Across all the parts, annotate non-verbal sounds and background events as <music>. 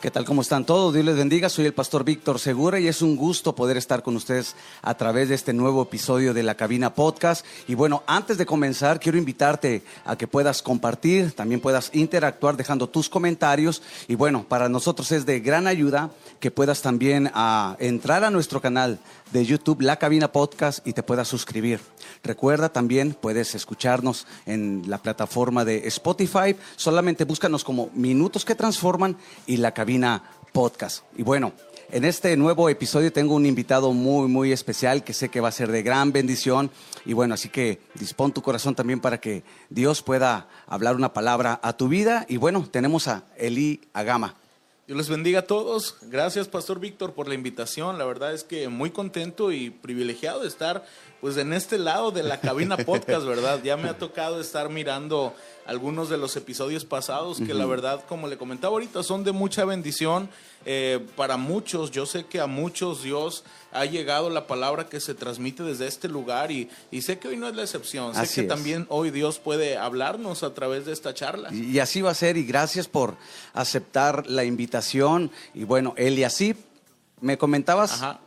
¿Qué tal? ¿Cómo están todos? Dios les bendiga. Soy el pastor Víctor Segura y es un gusto poder estar con ustedes a través de este nuevo episodio de la Cabina Podcast. Y bueno, antes de comenzar, quiero invitarte a que puedas compartir, también puedas interactuar dejando tus comentarios. Y bueno, para nosotros es de gran ayuda que puedas también ah, entrar a nuestro canal de YouTube, La Cabina Podcast, y te puedas suscribir. Recuerda también, puedes escucharnos en la plataforma de Spotify. Solamente búscanos como Minutos que Transforman y La Cabina Podcast. Y bueno, en este nuevo episodio tengo un invitado muy, muy especial que sé que va a ser de gran bendición. Y bueno, así que dispón tu corazón también para que Dios pueda hablar una palabra a tu vida. Y bueno, tenemos a Eli Agama. Dios les bendiga a todos. Gracias, Pastor Víctor, por la invitación. La verdad es que muy contento y privilegiado de estar pues en este lado de la cabina <laughs> podcast, ¿verdad? Ya me ha tocado estar mirando algunos de los episodios pasados que la verdad, como le comentaba ahorita, son de mucha bendición eh, para muchos. Yo sé que a muchos Dios ha llegado la palabra que se transmite desde este lugar y, sé que hoy no es la excepción. Sé que también hoy Dios puede hablarnos a través de esta charla. Y, así va a ser y gracias por aceptar la invitación. Y bueno, Eliasip, me comentabas. Ajá.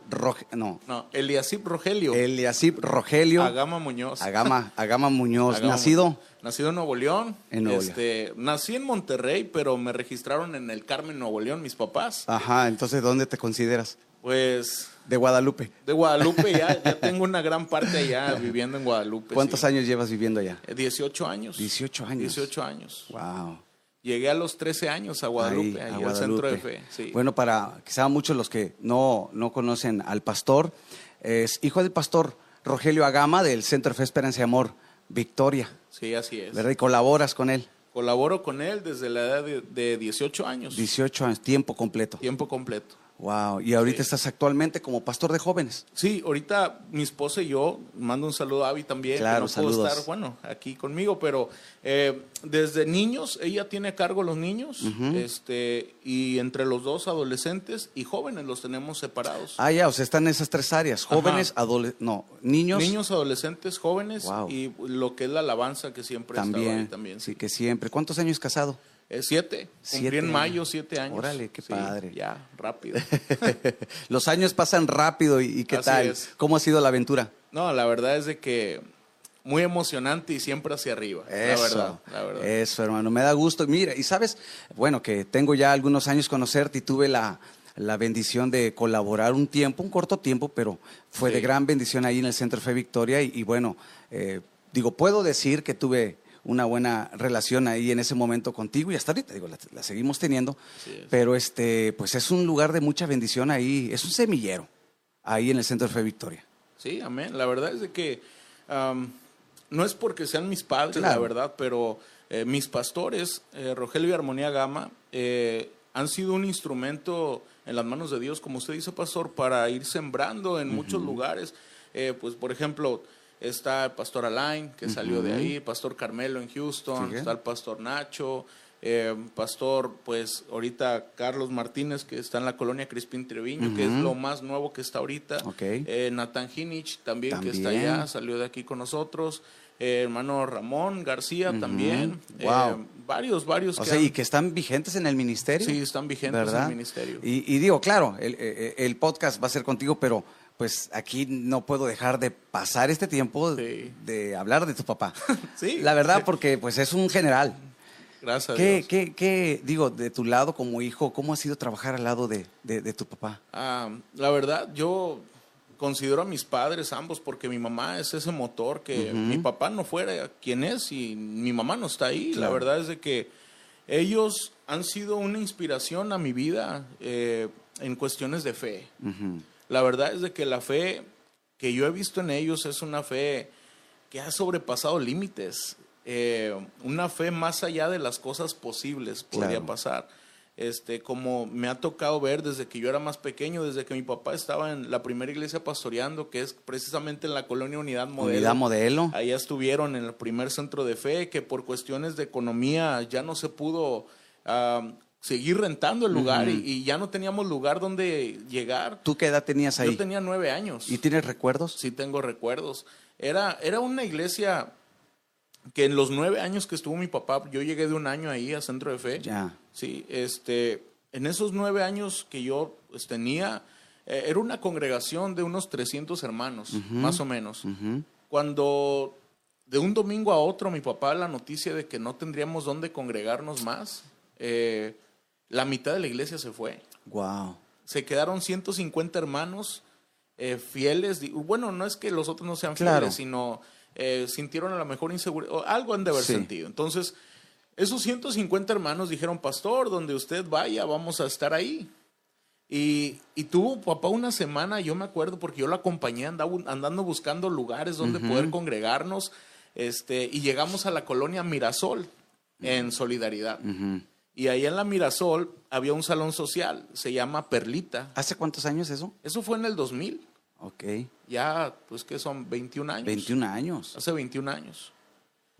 no. No, Eliasip Rogelio. Eliasip Rogelio. Agama Muñoz. Agama, Agama Muñoz. nacido. Nacido en Nuevo León. En Nuevo este, Nací en Monterrey, pero me registraron en el Carmen, Nuevo León, mis papás. Ajá, entonces, ¿dónde te consideras? Pues. De Guadalupe. De Guadalupe, ya, ya tengo una gran parte allá viviendo en Guadalupe. ¿Cuántos años llevas viviendo allá? 18 años. 18 años. 18 años. Wow. Llegué a los 13 años a Guadalupe, ahí, al centro de fe. Bueno, para quizá muchos los que no, no conocen al pastor, es hijo del pastor Rogelio Agama del Centro de Fe, Esperanza y Amor, Victoria. Sí, así es. ¿Verdad? Y colaboras con él. Colaboro con él desde la edad de, de 18 años. 18 años, tiempo completo. Tiempo completo. Wow, y ahorita estás actualmente como pastor de jóvenes. Sí, ahorita mi esposa y yo, mando un saludo a Avi también, claro, que no puedo estar, bueno, aquí conmigo, pero eh, desde niños, ella tiene a cargo los niños, este, y entre los dos adolescentes y jóvenes los tenemos separados. Ah, ya, o sea, están en esas tres áreas, jóvenes, adolescentes, no, niños. Niños, adolescentes, jóvenes, y lo que es la alabanza que siempre también, ahí también. Sí. que siempre. ¿Cuántos años casado? Eh, siete. Cumplí en mayo siete años. Órale, qué padre. Ya, rápido. <laughs> Los años pasan rápido y, qué tal. ¿Cómo ha sido la aventura? No, la verdad es de que muy emocionante y siempre hacia arriba. Eso, la verdad, Eso, hermano, me da gusto. Mira, y sabes, bueno, que tengo ya algunos años conocerte y tuve la, bendición de colaborar un tiempo, un corto tiempo, pero fue de gran bendición ahí en el Centro Fe Victoria. Y, bueno, eh, digo, puedo decir que tuve una buena relación ahí en ese momento contigo y hasta ahorita, digo, la, seguimos teniendo, pero este, pues es un lugar de mucha bendición ahí, es un semillero ahí en el Centro de Fe Victoria. Sí, amén. La verdad es de que no es porque sean mis padres, la verdad, pero eh, mis pastores, eh, Rogelio y Armonía Gama, eh, han sido un instrumento en las manos de Dios, como usted dice, pastor, para ir sembrando en muchos lugares. pues, por ejemplo, Está el pastor Alain, que salió de ahí, pastor Carmelo en Houston, está el pastor Nacho, eh, pastor, pues ahorita Carlos Martínez, que está en la colonia Crispín Treviño, que es lo más nuevo que está ahorita. Eh, Nathan Hinich también, que está allá, salió de aquí con nosotros. Eh, hermano Ramón García también. varios, varios. O sea, y que están vigentes en el ministerio. Sí, están vigentes en el ministerio. Y, digo, claro, el, podcast va a ser contigo, pero pues aquí no puedo dejar de pasar este tiempo de hablar de tu papá. <laughs> sí. La verdad, porque pues es un general. Gracias. ¿Qué, a Dios. ¿qué, qué, digo, de tu lado como hijo, cómo ha sido trabajar al lado de, tu papá? Ah, la verdad, yo considero a mis padres ambos porque mi mamá es ese motor que mi papá no fuera quien es y mi mamá no está ahí. La verdad es de que ellos han sido una inspiración a mi vida eh, en cuestiones de fe. La verdad es de que la fe que yo he visto en ellos es una fe que ha sobrepasado límites, eh, una fe más allá de las cosas posibles podría pasar. Este, como me ha tocado ver desde que yo era más pequeño, desde que mi papá estaba en la primera iglesia pastoreando, que es precisamente en la colonia Unidad Modelo. Unidad Modelo. Allá estuvieron en el primer centro de fe, que por cuestiones de economía ya no se pudo seguir rentando el lugar y, ya no teníamos lugar donde llegar. ¿Tú qué edad tenías ahí? Yo tenía nueve años. ¿Y tienes recuerdos? Sí, tengo recuerdos. Era, era una iglesia que en los nueve años que estuvo mi papá, yo llegué de un año ahí a Centro de Fe. Ya. Sí, este, en esos nueve años que yo pues, tenía, eh, era una congregación de unos 300 hermanos, más o menos. Cuando de un domingo a otro mi papá la noticia de que no tendríamos dónde congregarnos más, eh, la mitad de la iglesia se fue. Wow. Se quedaron 150 hermanos eh, fieles. Bueno, no es que los otros no sean fieles, sino eh, sintieron a lo mejor inseguridad, algo han de haber sentido. Entonces, esos 150 hermanos dijeron, pastor, donde usted vaya, vamos a estar ahí. Y, tuvo papá una semana, yo me acuerdo, porque yo lo acompañé andando buscando lugares donde poder congregarnos. Este, y llegamos a la colonia Mirasol en solidaridad. Y ahí en la Mirasol había un salón social, se llama Perlita. ¿Hace cuántos años eso? Eso fue en el 2000. Ok. Ya, pues que son 21 años. 21 años. Hace 21 años.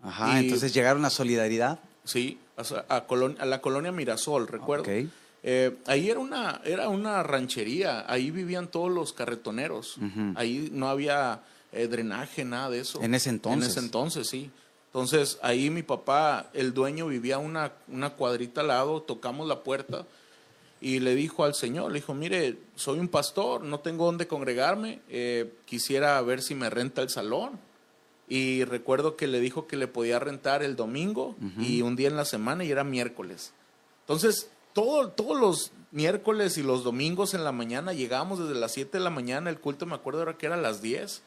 Ajá, entonces llegaron a Solidaridad. Sí, a, a, la colonia Mirasol, recuerdo. Okay. Eh, ahí era una, era una ranchería, ahí vivían todos los carretoneros. Ahí no había eh, drenaje, nada de eso. En ese entonces. En ese entonces, sí. Entonces ahí mi papá, el dueño, vivía una, una cuadrita al lado, tocamos la puerta y le dijo al Señor, le dijo, mire, soy un pastor, no tengo dónde congregarme, eh, quisiera ver si me renta el salón. Y recuerdo que le dijo que le podía rentar el domingo y un día en la semana y era miércoles. Entonces, todo, todos los miércoles y los domingos en la mañana llegábamos desde las 7 de la mañana, el culto me acuerdo era que era a las 10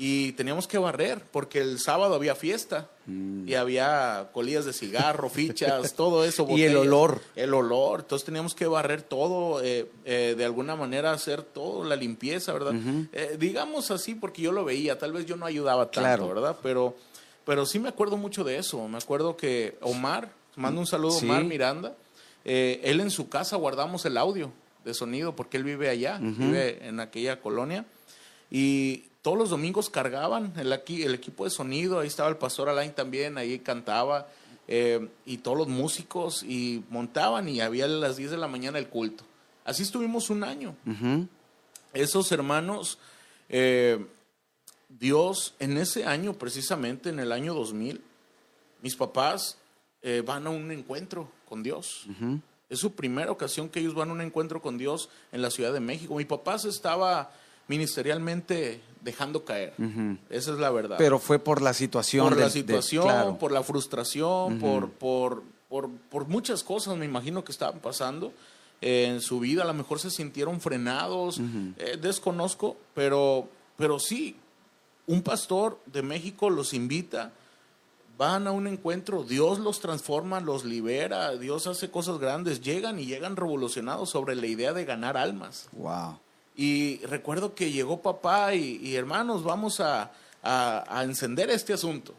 y teníamos que barrer porque el sábado había fiesta mm. y había colillas de cigarro, <laughs> fichas, todo eso. y el olor. El olor. Entonces teníamos que barrer todo, eh, eh, de alguna manera hacer todo, la limpieza, ¿verdad? Eh, digamos así porque yo lo veía, tal vez yo no ayudaba tanto, ¿verdad? Pero, pero sí me acuerdo mucho de eso. Me acuerdo que Omar, mando un saludo a Omar Miranda, él en su casa guardamos el audio de sonido porque él vive allá, vive en aquella colonia. Y todos los domingos cargaban el, aquí, el equipo de sonido, ahí estaba el pastor Alain también, ahí cantaba, eh, y todos los músicos, y montaban, y había a las 10 de la mañana el culto. Así estuvimos un año. Esos hermanos, eh, Dios, en ese año, precisamente en el año 2000, mis papás eh, van a un encuentro con Dios. Es su primera ocasión que ellos van a un encuentro con Dios en la Ciudad de México. Mi papá se estaba ministerialmente dejando caer. Esa es la verdad. Pero fue por la situación. Por la situación, por la frustración, por, por, por, muchas cosas, me imagino que estaban pasando en su vida. A lo mejor se sintieron frenados, eh, desconozco, pero, pero sí, un pastor de México los invita, van a un encuentro, Dios los transforma, los libera, Dios hace cosas grandes, llegan y llegan revolucionados sobre la idea de ganar almas. Wow. Y recuerdo que llegó papá y, hermanos, vamos a, encender este asunto.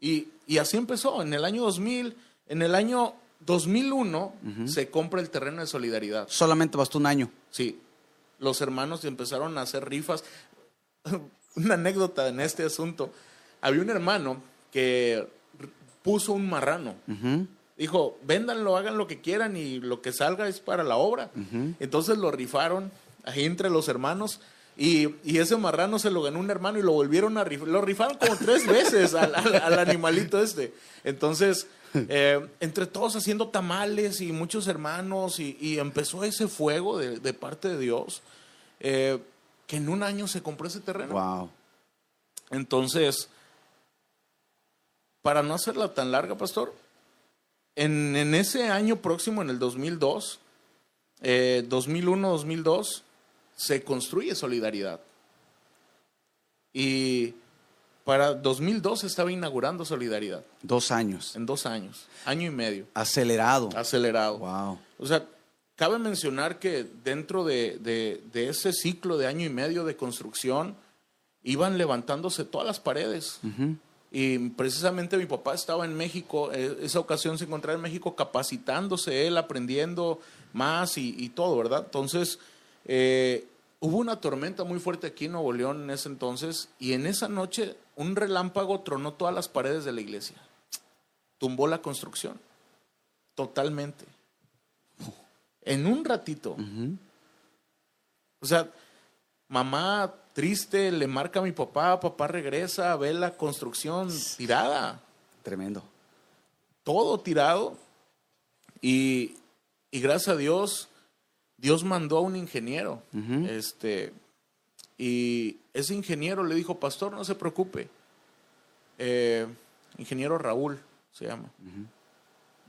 Y, así empezó, en el año 2000, en el año 2001 se compra el terreno de solidaridad. Solamente bastó un año. Sí, los hermanos empezaron a hacer rifas. <laughs> Una anécdota en este asunto. Había un hermano que puso un marrano. Dijo, véndanlo, hagan lo que quieran y lo que salga es para la obra. Entonces lo rifaron ahí entre los hermanos. Y, ese marrano se lo ganó un hermano y lo volvieron a rifar. Lo rifaron como tres <laughs> veces al, animalito este. Entonces, eh, entre todos haciendo tamales y muchos hermanos, y, empezó ese fuego de, parte de Dios, eh, que en un año se compró ese terreno. Wow. Entonces, para no hacerla tan larga, pastor, en, en ese año próximo, en el 2002, 2001-2002, se construye solidaridad. Y para 2002 estaba inaugurando solidaridad. Dos años. En dos años. Año y medio. Acelerado. Acelerado. Wow. O sea, cabe mencionar que dentro de, ese ciclo de año y medio de construcción iban levantándose todas las paredes. Y precisamente mi papá estaba en México, eh, esa ocasión se encontraba en México capacitándose, él aprendiendo más y, y todo, ¿verdad? Entonces, eh, hubo una tormenta muy fuerte aquí en Nuevo León en ese entonces y en esa noche un relámpago tronó todas las paredes de la iglesia. Tumbó la construcción. Totalmente. En un ratito. O sea, mamá triste le marca a mi papá, papá regresa, ve la construcción tirada. Tremendo. Todo tirado. Y y gracias a Dios, Dios mandó a un ingeniero. este, y ese ingeniero le dijo, pastor, no se preocupe. Eh, ingeniero Raúl se llama.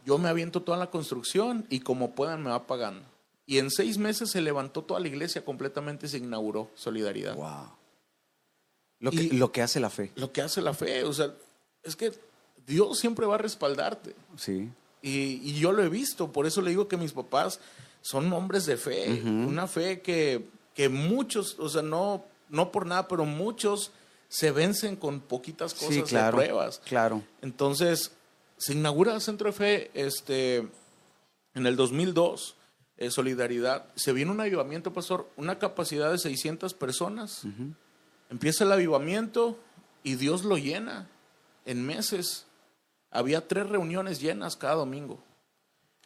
Yo me aviento toda la construcción y como puedan me va pagando. Y en seis meses se levantó toda la iglesia completamente, se inauguró Solidaridad. Wow. Lo que, lo que hace la fe. Lo que hace la fe. O sea, es que Dios siempre va a respaldarte. Sí. Y, yo lo he visto, por eso le digo que mis papás son hombres de fe, una fe que, que, muchos, o sea, no, no por nada, pero muchos se vencen con poquitas cosas de pruebas. Claro. Entonces, se inaugura el Centro de Fe este, en el 2002, eh, Solidaridad. Se viene un avivamiento, pastor, una capacidad de 600 personas. Empieza el avivamiento y Dios lo llena en meses. Había tres reuniones llenas cada domingo.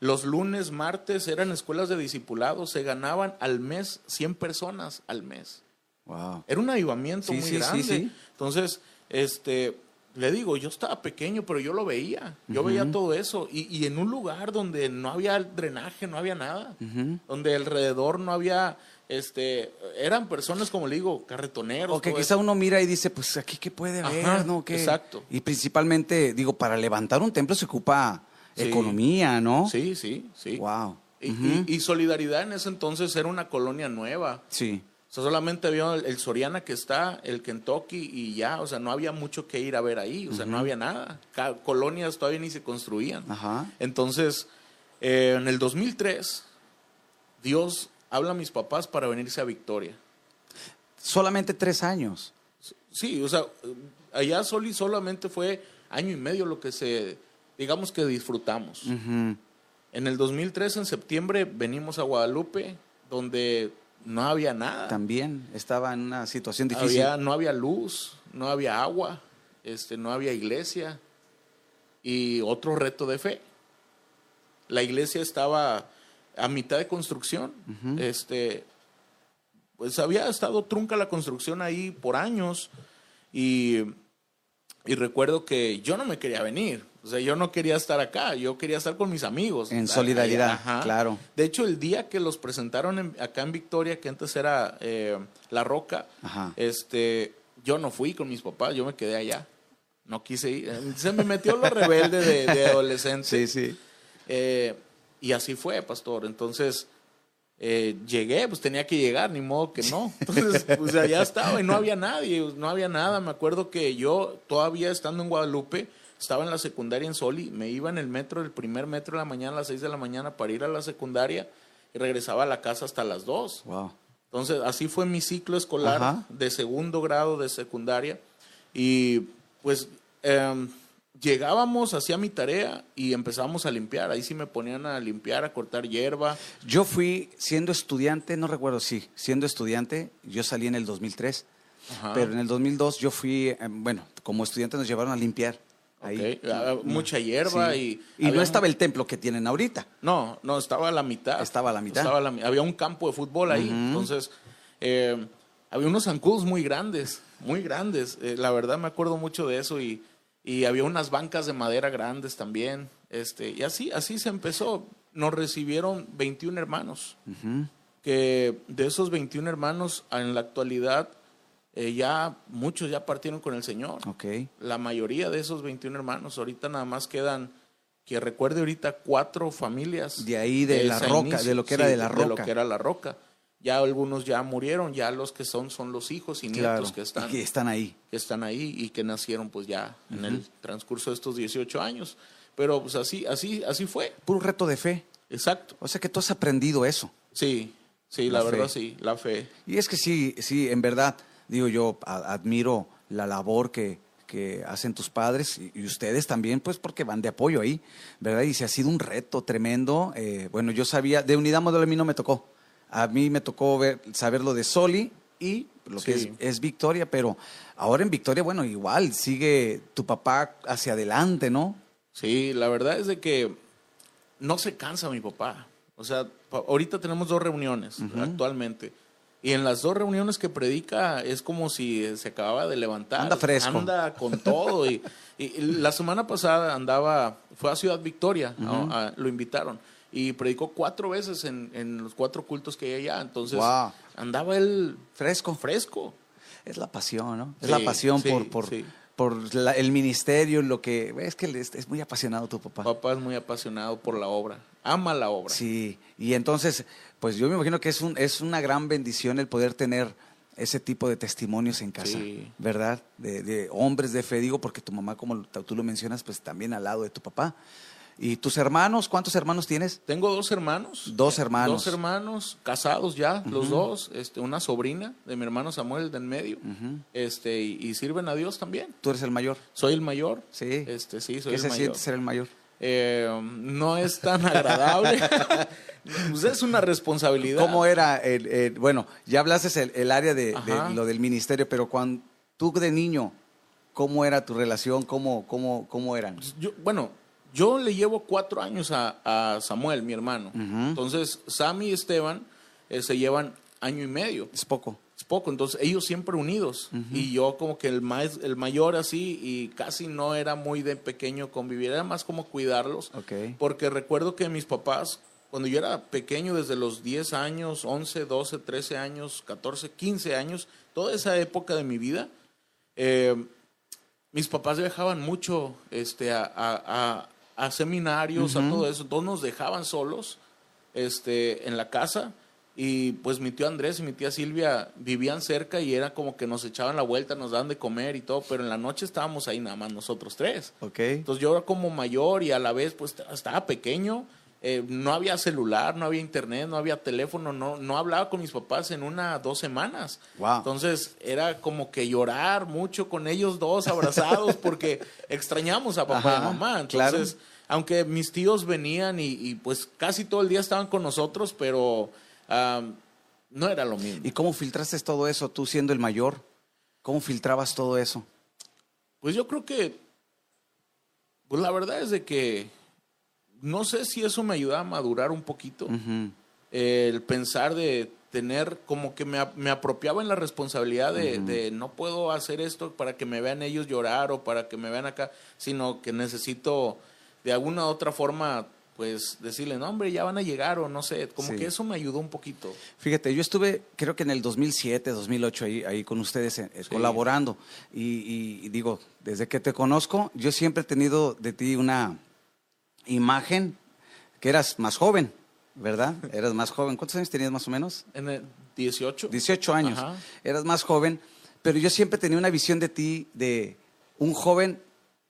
Los lunes, martes eran escuelas de discipulado, se ganaban al mes 100 personas al mes. Wow. Era un avivamiento muy grande. Entonces, este, le digo, yo estaba pequeño, pero yo lo veía. Yo veía todo eso. Y, en un lugar donde no había drenaje, no había nada. Donde alrededor no había este, eran personas, como le digo, carretoneros. O que quizá uno mira y dice, pues aquí qué puede haber, ¿no? Exacto. Y principalmente, digo, para levantar un templo se ocupa economía, ¿no? Sí, sí, sí. Wow. Y, Solidaridad en ese entonces era una colonia nueva. Sí. O sea, solamente había el, Soriana que está, el Kentucky y ya, o sea, no había mucho que ir a ver ahí, o sea, no había nada. Colonias todavía ni se construían. Ajá. Entonces, eh, en el 2003, Dios habla a mis papás para venirse a Victoria. Solamente tres años. Sí, o sea, allá Soli solamente fue año y medio lo que se, digamos que disfrutamos. En el 2003, en septiembre, venimos a Guadalupe, donde no había nada. También estaba en una situación difícil. no había luz, no había agua, este, no había iglesia. Y otro reto de fe. La iglesia estaba a mitad de construcción. Este, pues había estado trunca la construcción ahí por años y, y, recuerdo que yo no me quería venir. O sea, yo no quería estar acá, yo quería estar con mis amigos. En solidaridad, claro. De hecho, el día que los presentaron acá en Victoria, que antes era eh, La Roca, este, yo no fui con mis papás, yo me quedé allá. No quise ir. Se me metió lo rebelde de, de <laughs> adolescente. Sí, sí. Eh, y así fue, pastor. Entonces, eh, llegué, pues tenía que llegar, ni modo que no. <laughs> Entonces, pues allá estaba y no había nadie, no había nada. Me acuerdo que yo, todavía estando en Guadalupe, estaba en la secundaria en Soli, me iba en el metro, el primer metro de la mañana a las 6 de la mañana para ir a la secundaria y regresaba a la casa hasta las 2. Wow. Entonces, así fue mi ciclo escolar de segundo grado de secundaria. Y pues eh, llegábamos, hacía mi tarea y empezábamos a limpiar. Ahí sí me ponían a limpiar, a cortar hierba. Yo fui siendo estudiante, no recuerdo si, siendo estudiante, yo salí en el 2003, pero en el 2002 yo fui, eh, bueno, como estudiante nos llevaron a limpiar. Ahí. Ah, mucha hierba y... Y no estaba el templo que tienen ahorita. No, no, estaba a la mitad. Estaba a la mitad. Había un campo de fútbol ahí, entonces... Eh, había unos zancudos muy grandes, muy grandes. Eh, la verdad me acuerdo mucho de eso y y había unas bancas de madera grandes también. Este, y así, así se empezó. Nos recibieron 21 hermanos, que de esos 21 hermanos en la actualidad eh, ya muchos ya partieron con el Señor. Okay. La mayoría de esos 21 hermanos, ahorita nada más quedan, que recuerde ahorita, cuatro familias. De ahí de, la roca, de lo que era de la roca. De lo que era la roca ya algunos ya murieron, ya los que son son los hijos y nietos que están, que están ahí. Que están ahí y que nacieron pues ya en el transcurso de estos 18 años. Pero pues así, así, así fue. Puro reto de fe. Exacto. O sea que tú has aprendido eso. Sí, sí, la, verdad sí, la fe. Y es que sí, sí, en verdad, digo yo, admiro la labor que, que hacen tus padres y, ustedes también, pues porque van de apoyo ahí, ¿verdad? Y se ha sido un reto tremendo. Eh, bueno, yo sabía, de unidad modelo a mí no me tocó. A mí me tocó ver, saber lo de Soli y lo que es, Victoria, pero ahora en Victoria, bueno, igual sigue tu papá hacia adelante, ¿no? Sí, la verdad es de que no se cansa mi papá. O sea, ahorita tenemos dos reuniones actualmente. Y en las dos reuniones que predica es como si se acababa de levantar. Anda fresco. Anda con todo. y, la semana pasada andaba, fue a Ciudad Victoria, lo invitaron y predicó cuatro veces en, los cuatro cultos que hay allá. Entonces andaba él fresco, fresco. Es la pasión, ¿no? Es la pasión por, por, por el ministerio, lo que... Es que es, muy apasionado tu papá. Papá es muy apasionado por la obra, ama la obra. Sí, y entonces, pues yo me imagino que es, un, es una gran bendición el poder tener ese tipo de testimonios en casa, ¿verdad? De, de, hombres de fe, digo, porque tu mamá, como tú lo mencionas, pues también al lado de tu papá. ¿Y tus hermanos? ¿Cuántos hermanos tienes? Tengo dos hermanos. Dos hermanos. Dos hermanos, casados ya, los dos. Este, una sobrina de mi hermano Samuel de en medio. este, y, sirven a Dios también. ¿Tú eres el mayor? Soy el mayor. Sí. Este, sí, soy ¿Qué se siente ser el mayor? Eh, no es tan agradable. <laughs> pues es una responsabilidad. ¿Cómo era? El, bueno, ya hablaste el, el área de, lo del ministerio, pero cuando tú de niño, ¿cómo era tu relación? ¿Cómo, cómo, cómo eran? Yo, bueno, yo le llevo cuatro años a, Samuel, mi hermano. Entonces, Sammy y Esteban eh, se llevan año y medio. Es poco. Poco. Entonces, ellos siempre unidos. Y yo como que el, el mayor así y casi no era muy de pequeño convivir. Era más como cuidarlos. Porque recuerdo que mis papás, cuando yo era pequeño, desde los 10 años, 11, 12, 13 años, 14, 15 años, toda esa época de mi vida, eh, mis papás viajaban mucho este, a, a seminarios, a todo eso. Todos nos dejaban solos este, en la casa. Y pues mi tío Andrés y mi tía Silvia vivían cerca y era como que nos echaban la vuelta, nos daban de comer y todo, pero en la noche estábamos ahí nada más nosotros tres. Entonces yo era como mayor y a la vez pues estaba pequeño, eh, no había celular, no había internet, no había teléfono, no, no hablaba con mis papás en una, dos semanas. Wow. Entonces era como que llorar mucho con ellos dos abrazados <laughs> porque extrañamos a papá y mamá. Entonces aunque mis tíos venían y, pues casi todo el día estaban con nosotros, pero no era lo mismo. ¿Y cómo filtraste todo eso tú siendo el mayor? ¿Cómo filtrabas todo eso? Pues yo creo que, pues la verdad es de que no sé si eso me ayudaba a madurar un poquito. el pensar de tener como que me, me apropiaba en la responsabilidad de, de, no puedo hacer esto para que me vean ellos llorar o para que me vean acá, sino que necesito de alguna otra forma pues decirle, no, hombre, ya van a llegar o no sé, como que eso me ayudó un poquito. Fíjate, yo estuve, creo que en el 2007, 2008, ahí, ahí con ustedes eh, colaborando y, digo, desde que te conozco, yo siempre he tenido de ti una imagen que eras más joven, ¿verdad? <laughs> Eras más joven. ¿Cuántos años tenías más o menos? En el 18. 18 años. Eras más joven, pero yo siempre tenía una visión de ti de un joven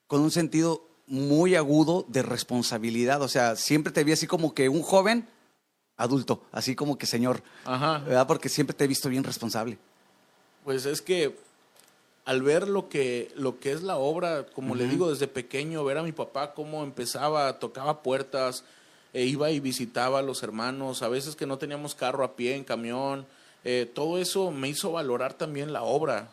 con un sentido muy agudo de responsabilidad. O sea, siempre te vi así como que un joven adulto, así como que señor. Ajá. ¿Verdad? Porque siempre te he visto bien responsable. Pues es que al ver lo que, lo que es la obra, como le digo desde pequeño, ver a mi papá cómo empezaba, tocaba puertas, e iba y visitaba a los hermanos, a veces que no teníamos carro a pie, en camión, eh, todo eso me hizo valorar también la obra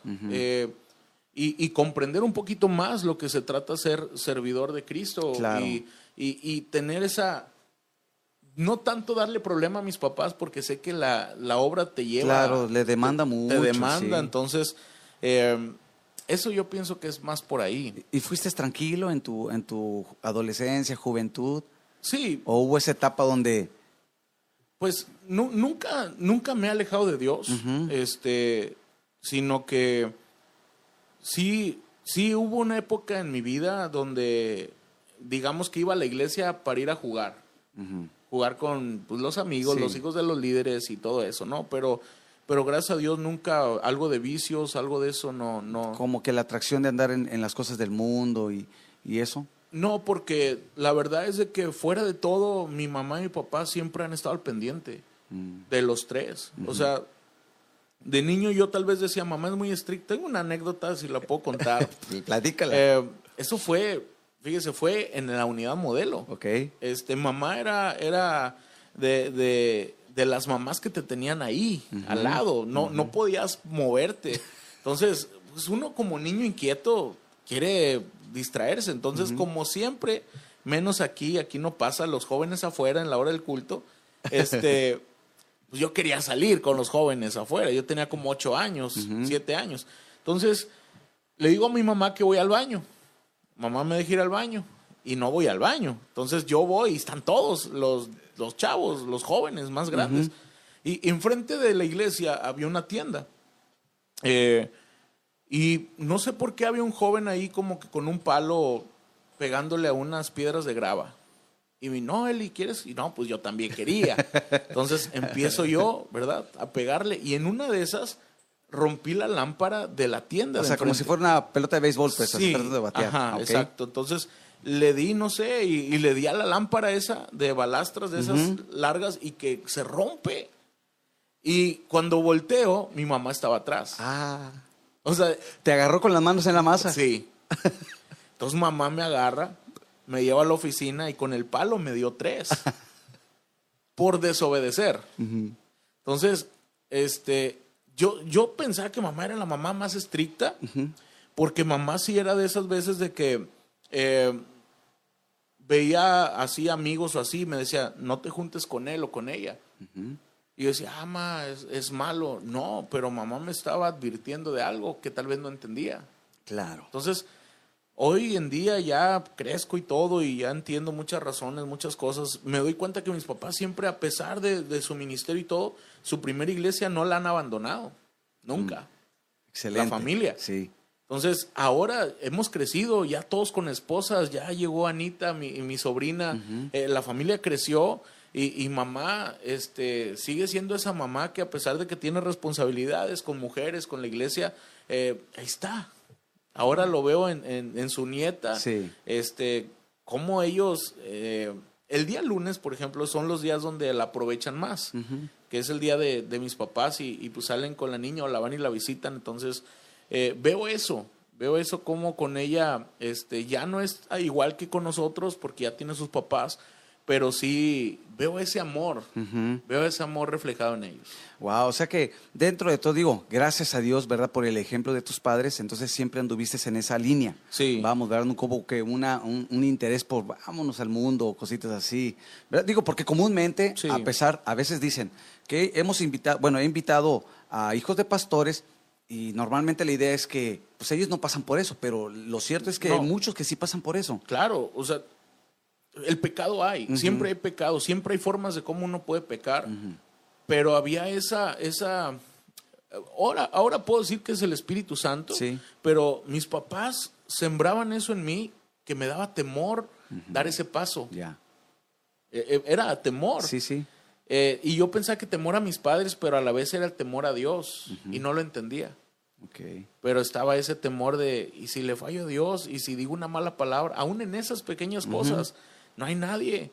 y, comprender un poquito más lo que se trata ser servidor de Cristo y, y, tener esa... No tanto darle problema a mis papás porque sé que la, la obra te lleva... Claro, le demanda mucho. Te demanda, entonces... Eh, eso yo pienso que es más por ahí. ¿Y fuiste tranquilo en tu, en tu adolescencia, juventud? Sí. ¿O hubo esa etapa donde... Pues nunca, nunca me he alejado de Dios, este, sino que sí, sí hubo una época en mi vida donde, digamos que iba a la iglesia para ir a jugar. Jugar con pues, los amigos, los hijos de los líderes y todo eso, ¿no? Pero, pero gracias a Dios nunca algo de vicios, algo de eso, no. no. Como que la atracción de andar en, las cosas del mundo y, eso. No, porque la verdad es de que fuera de todo, mi mamá y mi papá siempre han estado al pendiente mm. de los tres. O sea, de niño yo tal vez decía, mamá es muy estricta. Tengo una anécdota, si la puedo contar. <laughs> Platícala. Eh, eso fue, fíjese, fue en la unidad modelo. Ok. Este, mamá era, era de, de, de las mamás que te tenían ahí, al lado. No, no podías moverte. Entonces, pues uno como niño inquieto quiere distraerse. Entonces, como siempre, menos aquí, aquí no pasa, los jóvenes afuera en la hora del culto, <laughs> este... pues yo quería salir con los jóvenes afuera. Yo tenía como ocho años, siete años. Entonces, le digo a mi mamá que voy al baño. Mamá me deja ir al baño y no voy al baño. Entonces yo voy y están todos los los chavos, los jóvenes más grandes. Y enfrente de la iglesia había una tienda. Eh, y no sé por qué había un joven ahí como que con un palo pegándole a unas piedras de grava. Y mi, no, Eli, ¿quieres? Y no, pues yo también quería. <laughs> Entonces empiezo yo, ¿verdad? A pegarle. Y en una de esas rompí la lámpara de la tienda. O sea, como si fuera una pelota de béisbol, pues, sí, de batear. Ajá, exacto. Entonces le di, no sé, y, le di a la lámpara esa de balastras, de esas largas, y que se rompe. Y cuando volteo, mi mamá estaba atrás. Ah. O sea, ¿te agarró con las manos en la masa? Sí. <laughs> Entonces mamá me agarra, me lleva a la oficina y con el palo me dio tres. <laughs> por desobedecer. Entonces, este, yo, yo pensaba que mamá era la mamá más estricta, porque mamá sí era de esas veces de que eh, veía así amigos o así, me decía, no te juntes con él o con ella. Y yo decía, ah, es, es, malo. No, pero mamá me estaba advirtiendo de algo que tal vez no entendía. Claro. Entonces, hoy en día ya crezco y todo y ya entiendo muchas razones, muchas cosas. Me doy cuenta que mis papás siempre, a pesar de, su ministerio y todo, su primera iglesia no la han abandonado. Nunca. Mm. Excelente. La familia. Sí. Entonces, ahora hemos crecido, ya todos con esposas, ya llegó Anita, mi, mi sobrina, eh, la familia creció y, mamá este, sigue siendo esa mamá que a pesar de que tiene responsabilidades con mujeres, con la iglesia, eh, ahí está. Ahora lo veo en, en, su nieta. Sí. Este, cómo ellos, eh, el día lunes, por ejemplo, son los días donde la aprovechan más, que es el día de, de mis papás y, y, pues salen con la niña o la van y la visitan. Entonces, eh, veo eso, veo eso como con ella este, ya no es igual que con nosotros porque ya tiene sus papás, pero sí veo ese amor, veo ese amor reflejado en ellos. Wow, o sea que dentro de todo digo, gracias a Dios, ¿verdad? Por el ejemplo de tus padres, entonces siempre anduviste en esa línea. Sí. Vamos, ¿verdad? Como que una, un, interés por vámonos al mundo, cositas así. ¿verdad? Digo, porque comúnmente, a pesar, a veces dicen que hemos invitado, bueno, he invitado a hijos de pastores y normalmente la idea es que pues ellos no pasan por eso, pero lo cierto es que hay muchos que sí pasan por eso. Claro, o sea, el pecado hay, siempre hay pecado, siempre hay formas de cómo uno puede pecar, pero había esa, esa, ahora, ahora puedo decir que es el Espíritu Santo, pero mis papás sembraban eso en mí que me daba temor dar ese paso. Ya. E, e, era temor. Sí, sí. Eh, y yo pensaba que temor a mis padres, pero a la vez era el temor a Dios y no lo entendía. Okay. Pero estaba ese temor de, ¿y si le fallo a Dios? ¿Y si digo una mala palabra? Aún en esas pequeñas cosas, no hay nadie.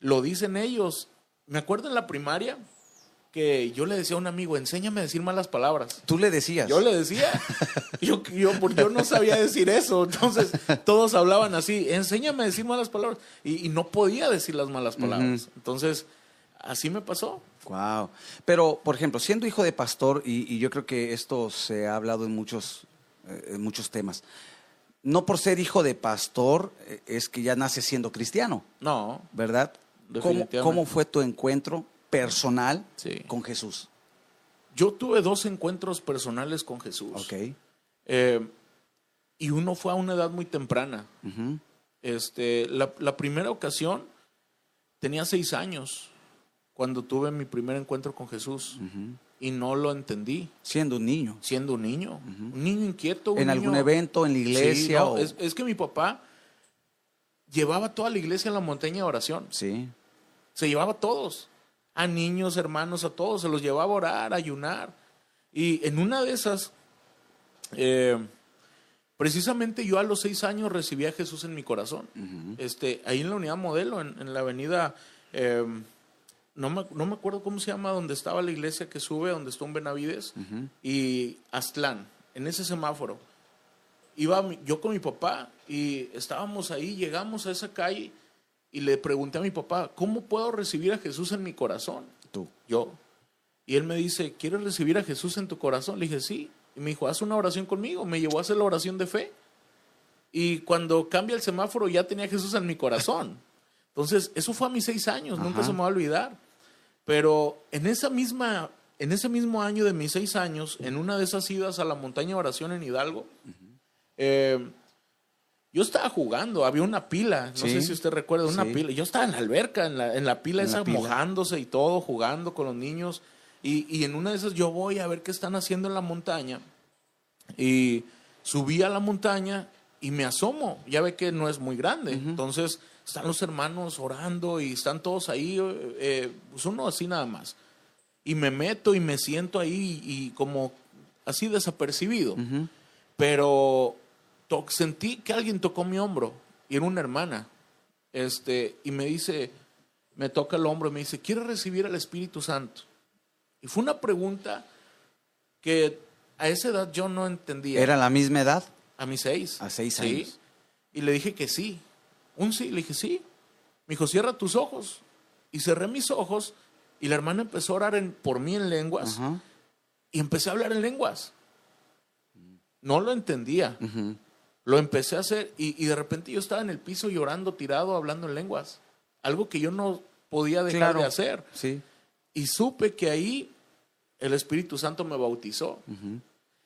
Lo dicen ellos. Me acuerdo en la primaria que yo le decía a un amigo, enséñame a decir malas palabras. ¿Tú le decías? Yo le decía. <laughs> yo, yo, yo no sabía decir eso. Entonces todos hablaban así, enséñame a decir malas palabras. Y, no podía decir las malas palabras. Entonces, así me pasó. Wow. Pero, por ejemplo, siendo hijo de pastor, y, yo creo que esto se ha hablado en muchos, eh, en muchos temas, no por ser hijo de pastor eh, es que ya nace siendo cristiano. No. ¿Verdad? ¿Cómo, ¿Cómo, fue tu encuentro personal con Jesús? Yo tuve dos encuentros personales con Jesús. Ok. Eh, y uno fue a una edad muy temprana. este, la, primera ocasión tenía seis años cuando tuve mi primer encuentro con Jesús y no lo entendí. Siendo un niño. Siendo un niño. Un niño inquieto. ¿En algún evento, en la iglesia? es, que mi papá llevaba toda la iglesia a la montaña de oración. Sí. Se llevaba a todos. A niños, hermanos, a todos. Se los llevaba a orar, a ayunar. Y en una de esas, eh, precisamente yo a los seis años recibí a Jesús en mi corazón. este, ahí en la unidad modelo, en, la avenida... Eh, no me, no me, acuerdo cómo se llama, donde estaba la iglesia que sube, donde está un Benavides, y Aztlán, en ese semáforo. Iba yo con mi papá y estábamos ahí, llegamos a esa calle y le pregunté a mi papá, ¿cómo puedo recibir a Jesús en mi corazón? Tú. Yo. Y él me dice, ¿quieres recibir a Jesús en tu corazón? Le dije, sí. Y me dijo, haz una oración conmigo. Me llevó a hacer la oración de fe. Y cuando cambia el semáforo ya tenía a Jesús en mi corazón. <laughs> Entonces, eso fue a mis seis años, nunca se me va a olvidar. Pero en esa misma, en ese mismo año de mis seis años, en una de esas idas a la montaña de oración en Hidalgo, eh, Yo estaba jugando, había una pila, no sé si usted recuerda, una pila. Yo estaba en la alberca, en la, en la pila esa, mojándose y todo, jugando con los niños. Y, y, en una de esas yo voy a ver qué están haciendo en la montaña. Y subí a la montaña y me asomo. Ya ve que no es muy grande. Entonces están los hermanos orando y están todos ahí, eh, pues uno así nada más. Y me meto y me siento ahí y como así desapercibido. Pero sentí que alguien tocó mi hombro y era una hermana. Este, y me dice, me toca el hombro y me dice, ¿quieres recibir al Espíritu Santo? Y fue una pregunta que a esa edad yo no entendía. ¿Era la misma edad? A mis seis. A seis años. Y le dije que sí. Un sí, le dije sí. Me dijo, cierra tus ojos. Y cerré mis ojos y la hermana empezó a orar en, por mí en lenguas. Y empecé a hablar en lenguas. No lo entendía. Lo empecé a hacer y, de repente yo estaba en el piso llorando, tirado, hablando en lenguas. Algo que yo no podía dejar de hacer. Sí. Y supe que ahí el Espíritu Santo me bautizó.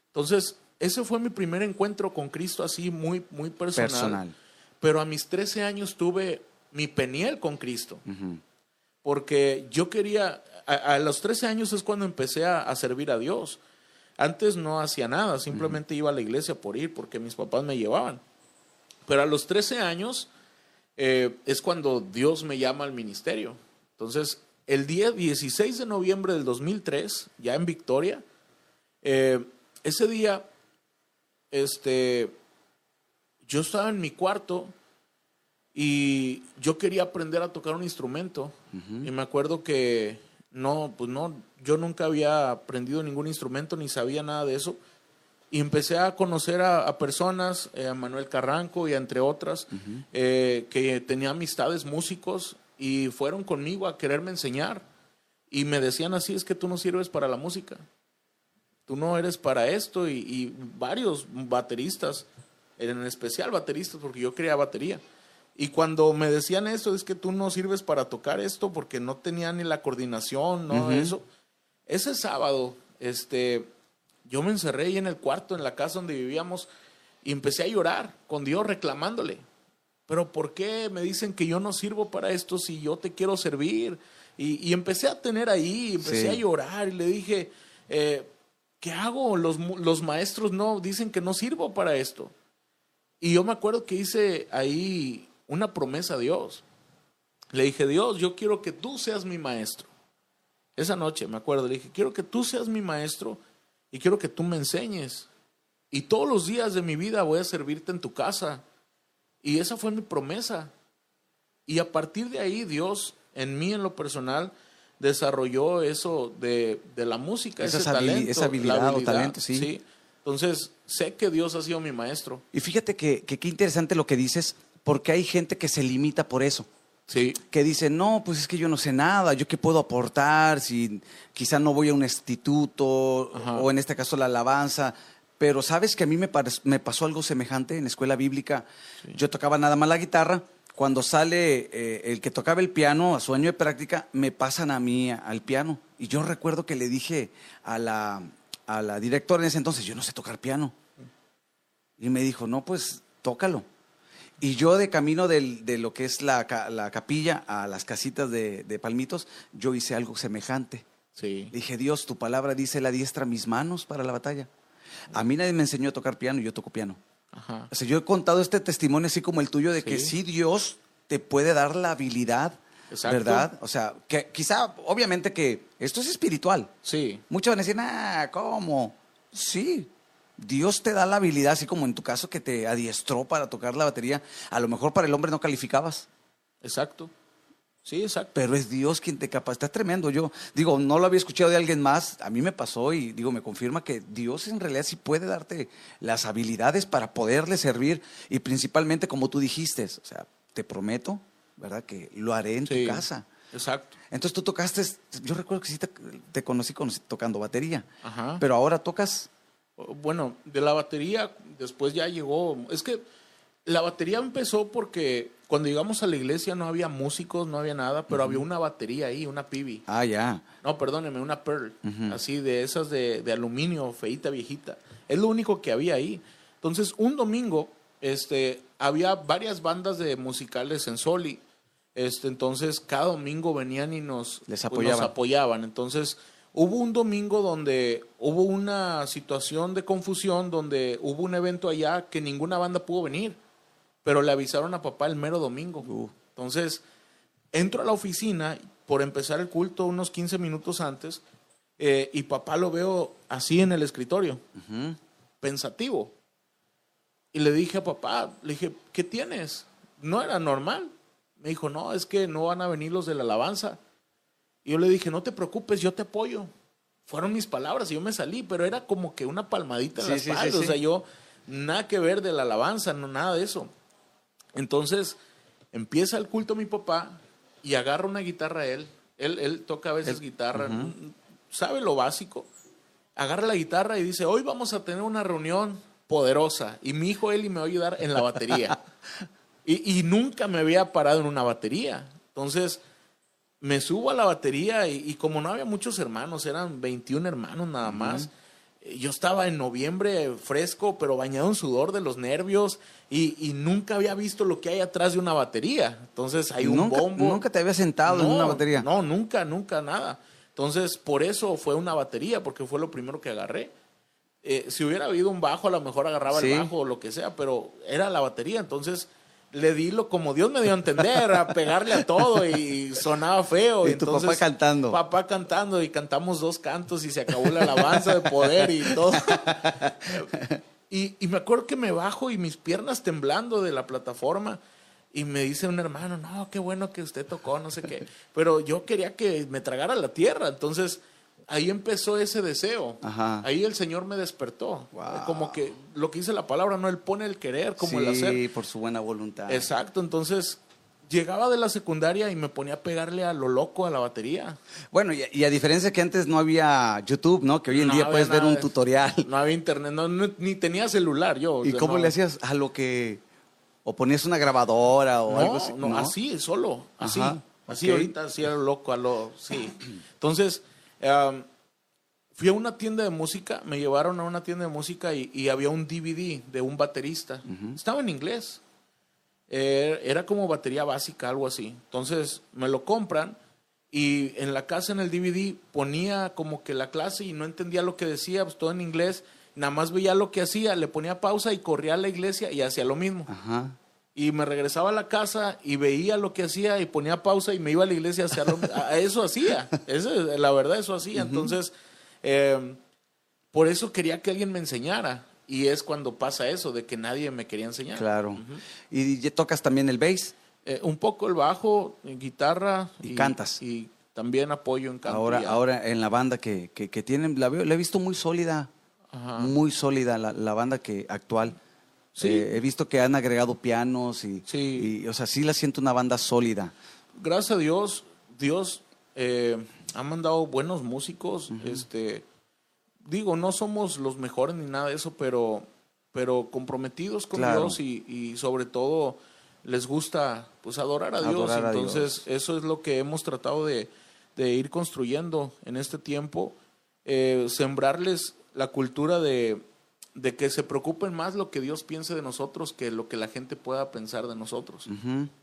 Entonces, ese fue mi primer encuentro con Cristo así muy, muy personal. personal. Pero a mis 13 años tuve mi peniel con Cristo. Porque yo quería, a, los 13 años es cuando empecé a, servir a Dios. Antes no hacía nada, simplemente iba a la iglesia por ir, porque mis papás me llevaban. Pero a los 13 años eh, es cuando Dios me llama al ministerio. Entonces, el día 16 de noviembre del 2003, ya en Victoria, eh, ese día, este, yo estaba en mi cuarto y yo quería aprender a tocar un instrumento. Y me acuerdo que no, pues no, yo nunca había aprendido ningún instrumento ni sabía nada de eso. Y empecé a conocer a, personas, eh, a Manuel Carranco y entre otras, eh, que tenía amistades músicos y fueron conmigo a quererme enseñar. Y me decían así, es que tú no sirves para la música. Tú no eres para esto. y varios bateristas en especial bateristas, porque yo quería batería. Y cuando me decían eso, es que tú no sirves para tocar esto porque no tenía ni la coordinación, no eso. Ese sábado, este, yo me encerré ahí en el cuarto, en la casa donde vivíamos, y empecé a llorar con Dios reclamándole. Pero ¿por qué me dicen que yo no sirvo para esto si yo te quiero servir? Y, empecé a tener ahí, empecé a llorar y le dije, eh, ¿qué hago? Los, los maestros no dicen que no sirvo para esto. Y yo me acuerdo que hice ahí una promesa a Dios. Le dije, Dios, yo quiero que tú seas mi maestro. Esa noche me acuerdo, le dije, quiero que tú seas mi maestro y quiero que tú me enseñes. Y todos los días de mi vida voy a servirte en tu casa. Y esa fue mi promesa. Y a partir de ahí Dios, en mí en lo personal, desarrolló eso de, la música, esa, ese talento, esa habilidad, o talento, sí. sí. Entonces, sé que Dios ha sido mi maestro. Y fíjate que qué interesante lo que dices, porque hay gente que se limita por eso. Sí. Que dice, no, pues es que yo no sé nada, yo qué puedo aportar, si quizá no voy a un instituto, o en este caso la alabanza. Pero sabes que a mí me, me pasó algo semejante en la escuela bíblica. Yo tocaba nada más la guitarra. Cuando sale eh, el que tocaba el piano a su año de práctica, me pasan a mí al piano. Y yo recuerdo que le dije a la, a la directora en ese entonces, yo no sé tocar piano. Y me dijo, no, pues tócalo. Y yo de camino de lo que es la, capilla a las casitas de, Palmitos, yo hice algo semejante. Sí. Dije, Dios, tu palabra dice la diestra mis manos para la batalla. A mí nadie me enseñó a tocar piano y yo toco piano. Ajá. O sea, yo he contado este testimonio así como el tuyo de que sí Dios te puede dar la habilidad ¿Verdad? O sea, que quizá, obviamente que esto es espiritual. Sí. Muchos van a decir, ah, ¿cómo? Sí. Dios te da la habilidad, así como en tu caso que te adiestró para tocar la batería. A lo mejor para el hombre no calificabas. Exacto. Sí, exacto. Pero es Dios quien te capacita. Está tremendo. Yo digo, no lo había escuchado de alguien más. A mí me pasó y digo, me confirma que Dios en realidad sí puede darte las habilidades para poderle servir y principalmente como tú dijiste, o sea, te prometo ¿verdad? Que lo haré en tu casa. Exacto. Entonces tú tocaste, yo recuerdo que sí te, conocí, tocando batería, Ajá. pero ahora tocas... Bueno, de la batería después ya llegó, es que la batería empezó porque cuando llegamos a la iglesia no había músicos, no había nada, pero había una batería ahí, una Pibi. Ah, ya. No, perdóneme, una Pearl, así de esas de, de, aluminio, feita, viejita. Es lo único que había ahí. Entonces, un domingo este, había varias bandas de musicales en Soli. Este, entonces, cada domingo venían y nos, Les pues, apoyaban. nos apoyaban. Entonces, hubo un domingo donde hubo una situación de confusión, donde hubo un evento allá que ninguna banda pudo venir, pero le avisaron a papá el mero domingo. Uh. Entonces, entro a la oficina por empezar el culto unos 15 minutos antes eh, y papá lo veo así en el escritorio, pensativo. Y le dije a papá, le dije, ¿qué tienes? No era normal. Me dijo, no, es que no van a venir los de la alabanza. Y yo le dije, no te preocupes, yo te apoyo. Fueron mis palabras y yo me salí, pero era como que una palmadita en Sí, la sí, sí, espalda. O sea, yo, nada que ver de la alabanza, no nada de eso. Entonces, empieza el culto mi papá y agarra una guitarra él. Él, él toca a veces guitarra, sabe lo básico. Agarra la guitarra y dice, hoy vamos a tener una reunión poderosa. Y mi hijo Eli me va a ayudar en la batería. <laughs> y, y nunca me había parado en una batería. Entonces, me subo a la batería y, y como no había muchos hermanos, eran 21 hermanos nada más. eh, Yo estaba en noviembre fresco, pero bañado en sudor de los nervios y, y nunca había visto lo que hay atrás de una batería. Entonces hay un ¿Nunca, bombo. nunca te había sentado en No, una batería. No, nunca, nunca, nada. Entonces, por eso fue una batería, porque fue lo primero que agarré. Eh, si hubiera habido un bajo, a lo mejor agarraba Sí. el bajo o lo que sea, pero era la batería. Entonces, le di lo como Dios me dio a entender, a pegarle a todo y sonaba feo. Y tu papá cantando. Papá cantando y cantamos dos cantos y se acabó la alabanza de poder y todo. Y, y me acuerdo que me bajo y mis piernas temblando de la plataforma. Y me dice un hermano, no, qué bueno que usted tocó, no sé qué. Pero yo quería que me tragara la tierra. Entonces, ahí empezó ese deseo. Ajá. Ahí el Señor me despertó. Wow. Como que lo que dice la palabra, no, Él pone el querer como sí, el hacer. por su buena voluntad. Exacto. Entonces, llegaba de la secundaria y me ponía a pegarle a lo loco a la batería. Bueno, y, y a diferencia que antes no había YouTube, ¿no? Que hoy en No día puedes ver un de- tutorial. No había internet, no, no- ni tenía celular yo. o ¿Y sea, cómo le hacías a lo que... O ponías una grabadora o No, algo así? no, así, solo, así. Ajá, Así ahorita, así a lo loco, a lo, sí. Entonces, um, fui a una tienda de música, me llevaron a una tienda de música y, y había un DVD de un baterista. Estaba en inglés. Eh, era como batería básica, algo así. Entonces, me lo compran y en la casa en el DVD ponía como que la clase y no entendía lo que decía, pues todo en inglés. Nada más veía lo que hacía, le ponía pausa y corría a la iglesia y hacía lo mismo. Ajá. Y me regresaba a la casa y veía lo que hacía y ponía pausa y me iba a la iglesia a hacer lo a- Eso hacía. Eso, la verdad, eso hacía. Entonces, eh, por eso quería que alguien me enseñara. Y es cuando pasa eso, de que nadie me quería enseñar. Claro. ¿Y tocas también el bass? Eh, un poco el bajo, guitarra. Y cantas. Y también apoyo en canto. Ahora, ahora en la banda que, que, que tienen, la, veo, la he visto muy sólida, Ajá. muy sólida la, la banda que actual. Sí. Eh, he visto que han agregado pianos y, Sí. y, o sea, sí la siento una banda sólida. gracias a Dios, Dios eh, ha mandado buenos músicos. Este, digo, no somos los mejores ni nada de eso, pero, pero comprometidos con Claro. Dios y, y sobre todo les gusta pues adorar a Dios. Adorar a Entonces, eso es lo que hemos tratado de, de ir construyendo en este tiempo. eh, sembrarles la cultura de, de que se preocupen más lo que Dios piense de nosotros que lo que la gente pueda pensar de nosotros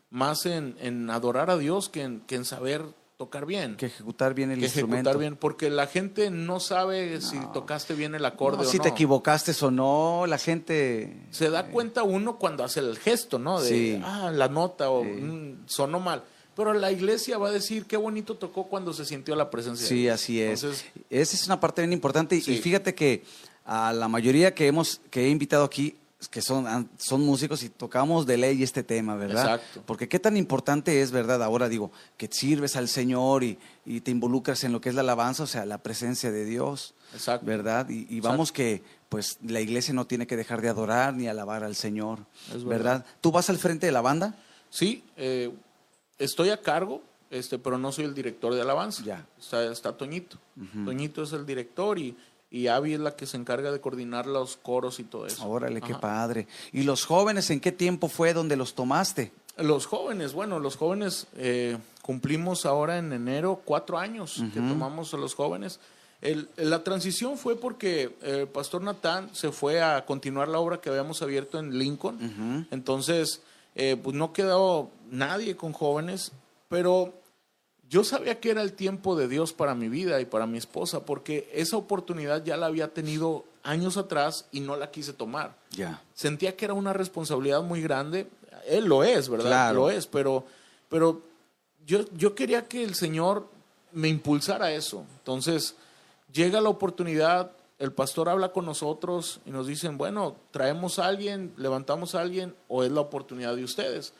más en, en adorar a Dios que en, que en saber tocar bien. Que ejecutar bien el que instrumento. ejecutar bien, porque la gente no sabe si tocaste bien el acorde No, o si no. te equivocaste o no, la gente... Se da cuenta uno cuando hace el gesto, ¿no? De, Sí. ah, la nota o Sí. mm, sonó mal. Pero la iglesia va a decir qué bonito tocó cuando se sintió la presencia. de Sí, así es. Entonces, Esa es una parte bien importante. Sí. Y fíjate que a la mayoría que hemos que he invitado aquí, que son, son músicos y tocamos de ley este tema, ¿verdad? Exacto. Porque qué tan importante es, ¿verdad? Ahora digo, que sirves al Señor y, y te involucras en lo que es la alabanza, o sea, la presencia de Dios, Exacto. ¿verdad? Y, y vamos que, pues, la iglesia no tiene que dejar de adorar ni alabar al Señor, Es ¿verdad? verdad. ¿Tú vas al frente de la banda? Sí, eh, estoy a cargo, este, pero no soy el director de alabanza. Ya. Está, está Toñito. Toñito es el director y, y Abby es la que se encarga de coordinar los coros y todo eso. Órale, qué Ajá. padre. ¿Y los jóvenes en qué tiempo fue donde los tomaste? Los jóvenes, bueno, los jóvenes eh, cumplimos ahora en enero cuatro años que tomamos a los jóvenes. la transición fue porque el pastor Natán se fue a continuar la obra que habíamos abierto en Lincoln. Entonces, eh, pues no quedó nadie con jóvenes, pero yo sabía que era el tiempo de Dios para mi vida y para mi esposa, porque esa oportunidad ya la había tenido años atrás y no la quise tomar. Ya. Sentía que era una responsabilidad muy grande. Él lo es, ¿verdad? Claro. Lo es, pero, pero yo, yo quería que el Señor me impulsara eso. Entonces, llega la oportunidad, el pastor habla con nosotros y nos dicen, bueno, traemos a alguien, levantamos a alguien o es la oportunidad de ustedes.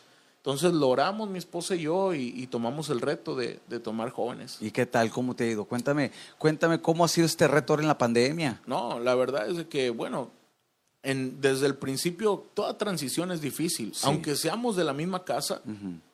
Entonces lo oramos mi esposa y yo y, tomamos el reto de, tomar jóvenes. ¿Y qué tal? ¿Cómo te ha ido? Cuéntame, cuéntame cómo ha sido este reto en la pandemia. No, la verdad es que, bueno, en, desde el principio toda transición es difícil. Aunque seamos de la misma casa,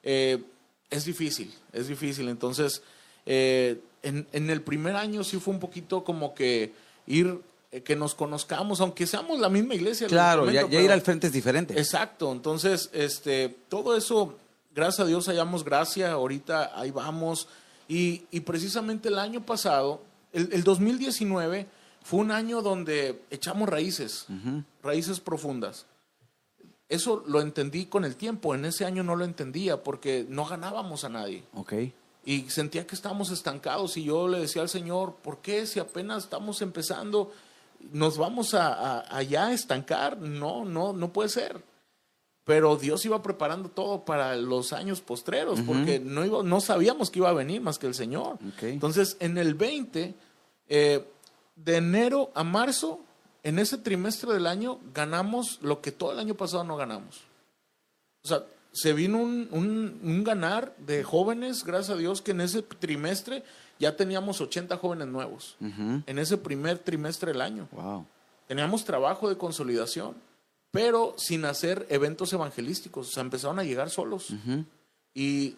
eh, es difícil, es difícil. Entonces, eh, en, en, el primer año sí fue un poquito como que ir que nos conozcamos, aunque seamos la misma iglesia. Claro, ya, ir al frente es diferente. Exacto, entonces, este, todo eso, gracias a Dios hallamos gracia, ahorita ahí vamos. Y, precisamente el año pasado, el, 2019, fue un año donde echamos raíces, raíces profundas. Eso lo entendí con el tiempo, en ese año no lo entendía porque no ganábamos a nadie. Ok. Y sentía que estábamos estancados y yo le decía al Señor, ¿por qué si apenas estamos empezando? Nos vamos a, allá estancar. No, no, no puede ser. Pero Dios iba preparando todo para los años postreros, porque no, no sabíamos que iba a venir más que el Señor. Entonces, en el 20, eh, de enero a marzo, en ese trimestre del año, ganamos lo que todo el año pasado no ganamos. O sea, se vino un, un ganar de jóvenes, gracias a Dios, que en ese trimestre ya teníamos 80 jóvenes nuevos en ese primer trimestre del año. Teníamos trabajo de consolidación, pero sin hacer eventos evangelísticos. O sea, empezaron a llegar solos. y,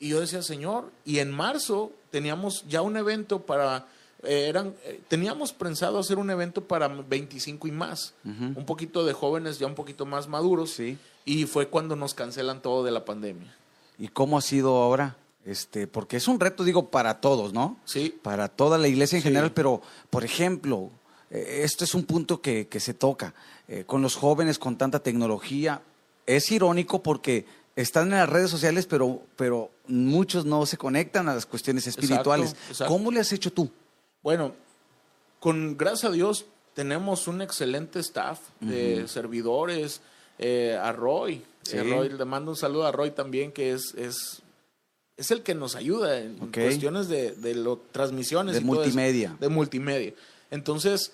yo decía, Señor, y en marzo teníamos ya un evento para... Eh, eran, eh, teníamos pensado hacer un evento para 25 y más, un poquito de jóvenes ya un poquito más maduros, sí. y fue cuando nos cancelan todo de la pandemia. ¿Y cómo ha sido ahora? Este, porque es un reto, digo, para todos, ¿no? Sí. Para toda la iglesia en general, pero, por ejemplo, eh, esto es un punto que, se toca. Eh, con los jóvenes, con tanta tecnología, es irónico porque están en las redes sociales, pero, pero muchos no se conectan a las cuestiones espirituales. ¿Cómo le has hecho tú? Bueno, con gracias a Dios tenemos un excelente staff de servidores, eh, a Roy. Roy. Le mando un saludo a Roy también, que es, es es el que nos ayuda en cuestiones de, de lo, transmisiones. De multimedia. de multimedia. Entonces,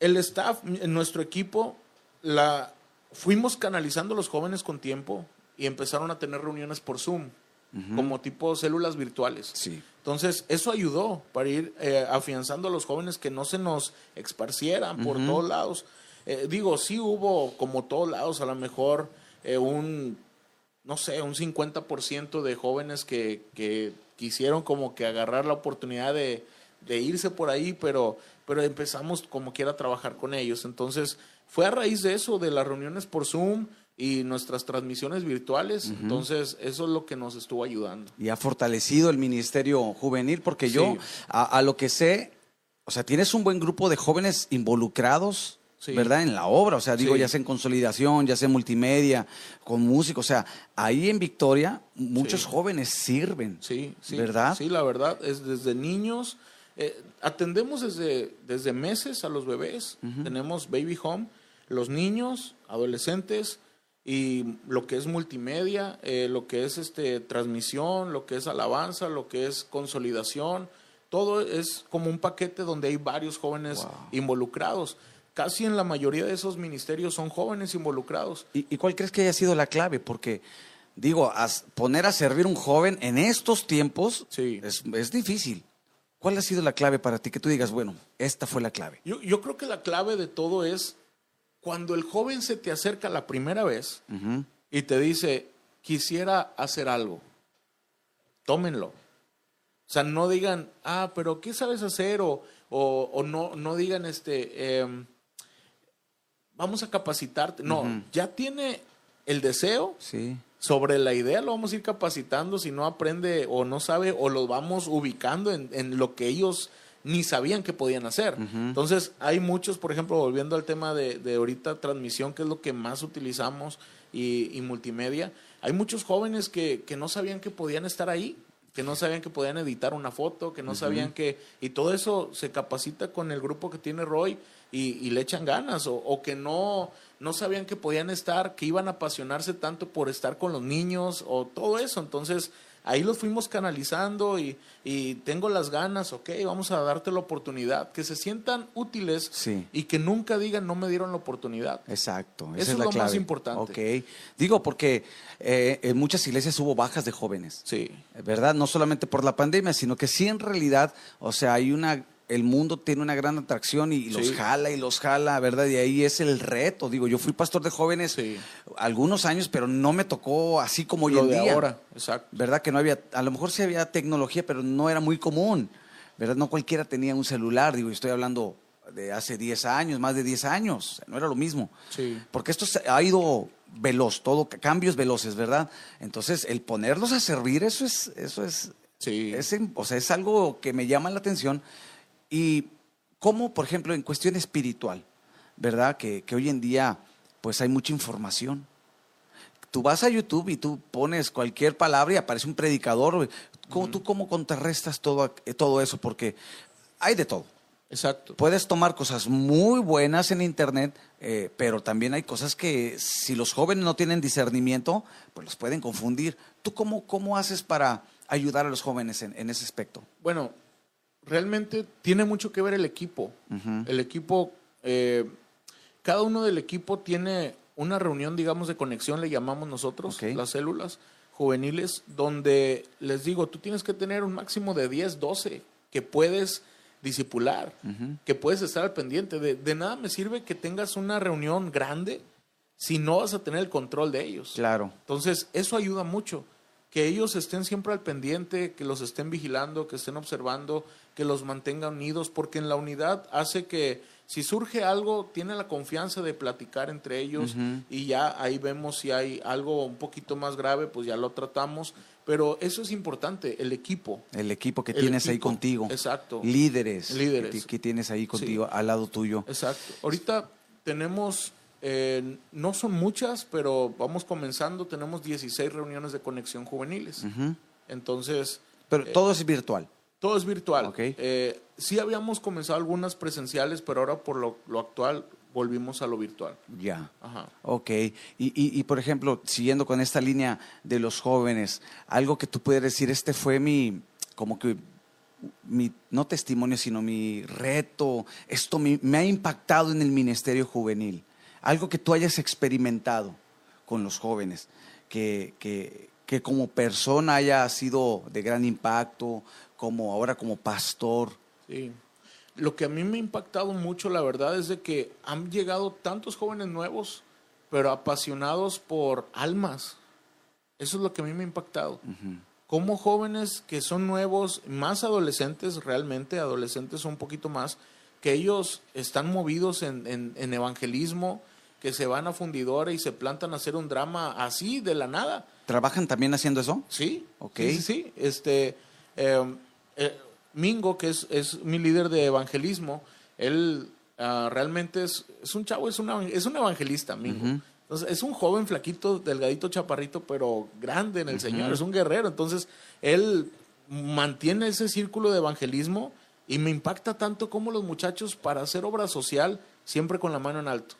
el staff, en nuestro equipo, la, fuimos canalizando a los jóvenes con tiempo y empezaron a tener reuniones por Zoom, como tipo células virtuales. Sí. Entonces, eso ayudó para ir eh, afianzando a los jóvenes que no se nos esparcieran por todos lados. Eh, digo, sí hubo, como todos lados, a lo mejor eh, un no sé, un 50% de jóvenes que, que, quisieron como que agarrar la oportunidad de, irse por ahí, pero, pero empezamos como quiera a trabajar con ellos. Entonces, fue a raíz de eso, de las reuniones por Zoom y nuestras transmisiones virtuales. Entonces, eso es lo que nos estuvo ayudando. Y ha fortalecido el Ministerio Juvenil, porque yo, a, a, lo que sé, o sea, tienes un buen grupo de jóvenes involucrados ¿verdad? En la obra, o sea, digo, ya sea en consolidación, ya sea en multimedia, con música, o sea, ahí en Victoria muchos jóvenes sirven, sí, sí, ¿verdad? Sí, la verdad, es desde niños, eh, atendemos desde, desde meses a los bebés, tenemos baby home, los niños, adolescentes y lo que es multimedia, eh, lo que es este transmisión, lo que es alabanza, lo que es consolidación, todo es como un paquete donde hay varios jóvenes involucrados casi en la mayoría de esos ministerios son jóvenes involucrados. ¿Y, cuál crees que haya sido la clave? Porque, digo, poner a servir un joven en estos tiempos es, difícil. ¿Cuál ha sido la clave para ti? Que tú digas, bueno, esta fue la clave. Yo, creo que la clave de todo es cuando el joven se te acerca la primera vez y te dice, quisiera hacer algo, tómenlo. O sea, no digan, ah, pero ¿qué sabes hacer? O, o, no, no digan, este, em, vamos a capacitarte. No, ya tiene el deseo. Sí. Sobre la idea lo vamos a ir capacitando. Si no aprende o no sabe, o lo vamos ubicando en, lo que ellos ni sabían que podían hacer. Entonces, hay muchos, por ejemplo, volviendo al tema de, de ahorita transmisión, que es lo que más utilizamos, y, multimedia, hay muchos jóvenes que, que, no sabían que podían estar ahí, que no sabían que podían editar una foto, que no sabían que... Y todo eso se capacita con el grupo que tiene Roy y, le echan ganas, o, o que no no sabían que podían estar, que iban a apasionarse tanto por estar con los niños o todo eso. Entonces, ahí los fuimos canalizando y, tengo las ganas, ok, vamos a darte la oportunidad, que se sientan útiles y que nunca digan no me dieron la oportunidad. Exacto, eso es, lo más importante. Ok, digo porque eh, en muchas iglesias hubo bajas de jóvenes. Sí. ¿Verdad? No solamente por la pandemia, sino que sí en realidad, o sea, hay una el mundo tiene una gran atracción y, los jala y los jala, ¿verdad? Y ahí es el reto. Digo, yo fui pastor de jóvenes algunos años, pero no me tocó así como hoy en día. ahora, exacto. ¿Verdad? Que no había, a lo mejor sí había tecnología, pero no era muy común. ¿Verdad? No cualquiera tenía un celular. Digo, estoy hablando de hace 10 años, más de 10 años. No era lo mismo. Sí. Porque esto ha ido veloz, todo, cambios veloces, ¿verdad? Entonces, el ponerlos a servir, eso es, eso es, sí. o sea, es algo que me llama la atención y cómo, por ejemplo, en cuestión espiritual, ¿verdad? Que, hoy en día pues hay mucha información. Tú vas a YouTube y tú pones cualquier palabra y aparece un predicador. ¿Cómo, ¿Tú cómo contrarrestas todo, todo eso? Porque hay de todo. Exacto. Puedes tomar cosas muy buenas en Internet, eh, pero también hay cosas que si los jóvenes no tienen discernimiento, pues los pueden confundir. ¿Tú cómo, cómo haces para ayudar a los jóvenes en, en ese aspecto? Bueno, realmente tiene mucho que ver el equipo. El equipo, eh, cada uno del equipo tiene una reunión, digamos, de conexión, le llamamos nosotros, las células juveniles, donde les digo, tú tienes que tener un máximo de 10, 12 que puedes disipular, que puedes estar al pendiente. De, de, nada me sirve que tengas una reunión grande si no vas a tener el control de ellos. Claro. Entonces, eso ayuda mucho que ellos estén siempre al pendiente, que los estén vigilando, que estén observando, que los mantengan unidos, porque en la unidad hace que si surge algo, tiene la confianza de platicar entre ellos y ya ahí vemos si hay algo un poquito más grave, pues ya lo tratamos. Pero eso es importante, el equipo. El equipo que tienes ahí contigo. Exacto. Líderes. Líderes. Que, tienes ahí contigo, al lado tuyo. Exacto. Ahorita tenemos eh, no son muchas, pero vamos comenzando. Tenemos 16 reuniones de conexión juveniles. Entonces. Pero eh, todo es virtual. Todo es virtual. Eh, sí habíamos comenzado algunas presenciales, pero ahora por lo, actual volvimos a lo virtual. Ya. Ajá. Ok. Y, y, por ejemplo, siguiendo con esta línea de los jóvenes, algo que tú puedes decir, este fue mi, como que mi, no testimonio, sino mi reto, esto me ha impactado en el ministerio juvenil algo que tú hayas experimentado con los jóvenes, que, que, como persona haya sido de gran impacto, como ahora como pastor. Sí. Lo que a mí me ha impactado mucho, la verdad, es de que han llegado tantos jóvenes nuevos, pero apasionados por almas. Eso es lo que a mí me ha impactado. Como jóvenes que son nuevos, más adolescentes, realmente, adolescentes un poquito más, que ellos están movidos en, en evangelismo, que se van a fundidora y se plantan a hacer un drama así de la nada. ¿Trabajan también haciendo eso? Sí, ok. Sí, sí, Este, em, eh, Mingo, que es, es, mi líder de evangelismo, él ah, realmente es, es, un chavo, es, una, es un evangelista, Mingo. Entonces, es un joven flaquito, delgadito, chaparrito, pero grande en el Señor, es un guerrero. Entonces, él mantiene ese círculo de evangelismo y me impacta tanto como los muchachos para hacer obra social siempre con la mano en alto.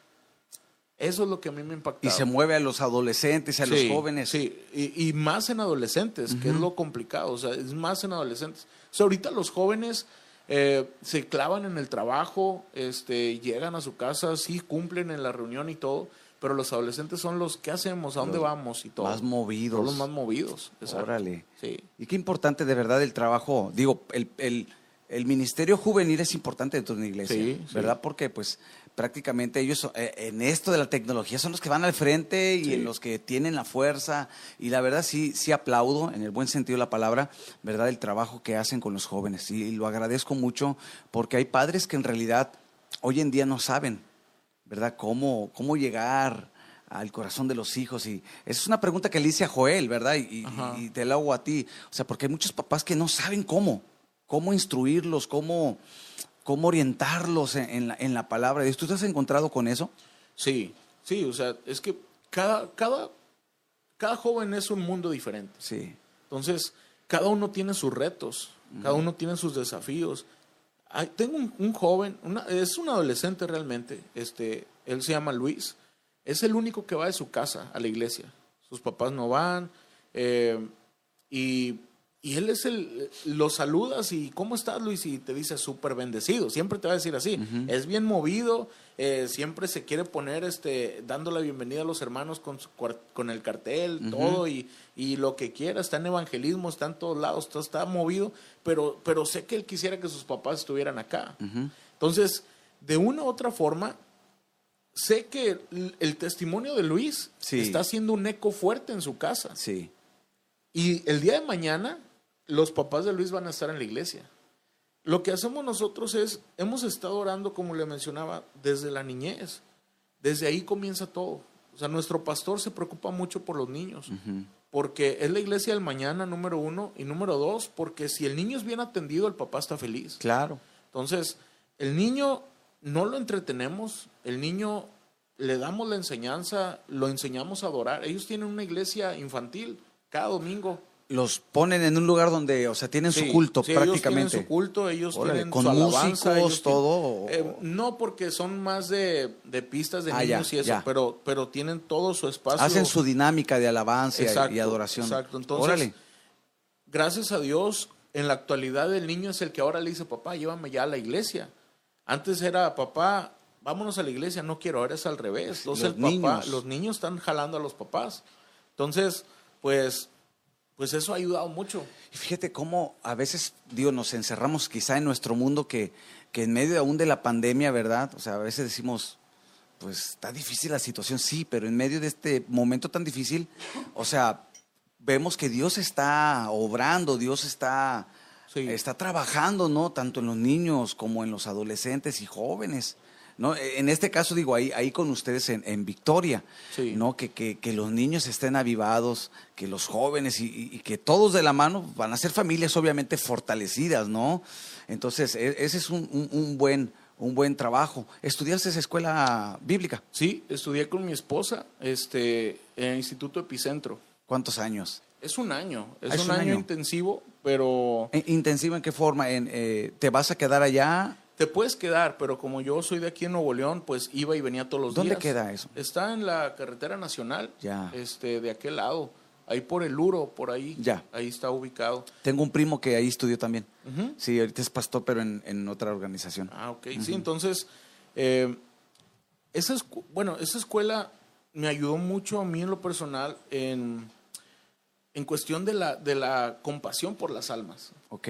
Eso es lo que a mí me impacta. Y se mueve a los adolescentes, a los jóvenes. Sí, y, más en adolescentes, que es lo complicado, o sea, es más en adolescentes. O sea, ahorita los jóvenes eh, se clavan en el trabajo, este, llegan a su casa, sí cumplen en la reunión y todo, pero los adolescentes son los que hacemos, a dónde vamos y todo. Más movidos. Son los más movidos. Órale. Sí. Y qué importante de verdad el trabajo, digo, el, el, el ministerio juvenil es importante dentro de una iglesia, ¿verdad? Porque pues prácticamente ellos eh, en esto de la tecnología son los que van al frente y en los que tienen la fuerza. Y la verdad sí sí aplaudo en el buen sentido de la palabra verdad el trabajo que hacen con los jóvenes. Y, lo agradezco mucho porque hay padres que en realidad hoy en día no saben verdad cómo cómo llegar al corazón de los hijos. Y esa es una pregunta que le hice a Joel verdad y, y te la hago a ti. O sea porque hay muchos papás que no saben cómo cómo instruirlos, cómo, cómo orientarlos en, la, en la palabra de Dios. ¿Tú te has encontrado con eso? Sí, sí, o sea, es que cada, cada, cada joven es un mundo diferente. Sí. Entonces, cada uno tiene sus retos, cada uno tiene sus desafíos. tengo un, joven, es un adolescente realmente, este, él se llama Luis, es el único que va de su casa a la iglesia. Sus papás no van, eh, y y él es el, lo saludas y ¿cómo estás Luis? Y te dice súper bendecido, siempre te va a decir así, es bien movido, eh, siempre se quiere poner este, dando la bienvenida a los hermanos con, con el cartel, todo y, y, lo que quiera, está en evangelismo, está en todos lados, todo está movido, pero, pero sé que él quisiera que sus papás estuvieran acá. Entonces, de una u otra forma, sé que el, testimonio de Luis está haciendo un eco fuerte en su casa. Sí. Y el día de mañana los papás de Luis van a estar en la iglesia. Lo que hacemos nosotros es, hemos estado orando, como le mencionaba, desde la niñez. Desde ahí comienza todo. O sea, nuestro pastor se preocupa mucho por los niños, porque es la iglesia del mañana, número uno, y número dos, porque si el niño es bien atendido, el papá está feliz. Claro. Entonces, el niño no lo entretenemos, el niño le damos la enseñanza, lo enseñamos a adorar. Ellos tienen una iglesia infantil cada domingo los ponen en un lugar donde, o sea, tienen su culto prácticamente. Ellos tienen su culto, ellos tienen con su músicos, todo. Eh, no, porque son más de, pistas de ah, niños y eso, pero, pero tienen todo su espacio. Hacen su dinámica de alabanza y adoración. Exacto, entonces, gracias a Dios, en la actualidad el niño es el que ahora le dice, papá, llévame ya a la iglesia. Antes era, papá, vámonos a la iglesia, no quiero, ahora es al revés. los, niños. los niños están jalando a los papás. Entonces, pues pues eso ha ayudado mucho. Y fíjate cómo a veces, digo, nos encerramos quizá en nuestro mundo que, que en medio aún de la pandemia, ¿verdad? O sea, a veces decimos, pues está difícil la situación, sí, pero en medio de este momento tan difícil, o sea, vemos que Dios está obrando, Dios está, está trabajando, ¿no? Tanto en los niños como en los adolescentes y jóvenes. ¿No? En este caso, digo, ahí, ahí con ustedes en, Victoria, ¿no? Que, que, los niños estén avivados, que los jóvenes y, que todos de la mano van a ser familias obviamente fortalecidas, ¿no? Entonces, e, ese es un, un, buen un buen trabajo. ¿Estudiaste esa escuela bíblica? Sí, estudié con mi esposa este, en el Instituto Epicentro. ¿Cuántos años? Es un año, es, un, año, intensivo, pero... ¿Intensivo en qué forma? En, eh, ¿Te vas a quedar allá? Te puedes quedar, pero como yo soy de aquí en Nuevo León, pues iba y venía todos los días. ¿Dónde queda eso? Está en la carretera nacional, ya. este, de aquel lado, ahí por el Uro, por ahí. Ya. Ahí está ubicado. Tengo un primo que ahí estudió también. Sí, ahorita es pastor, pero en, otra organización. Ah, ok. Sí, entonces, eh, esa, bueno, esa escuela me ayudó mucho a mí en lo personal en, en cuestión de la, de la compasión por las almas. Ok.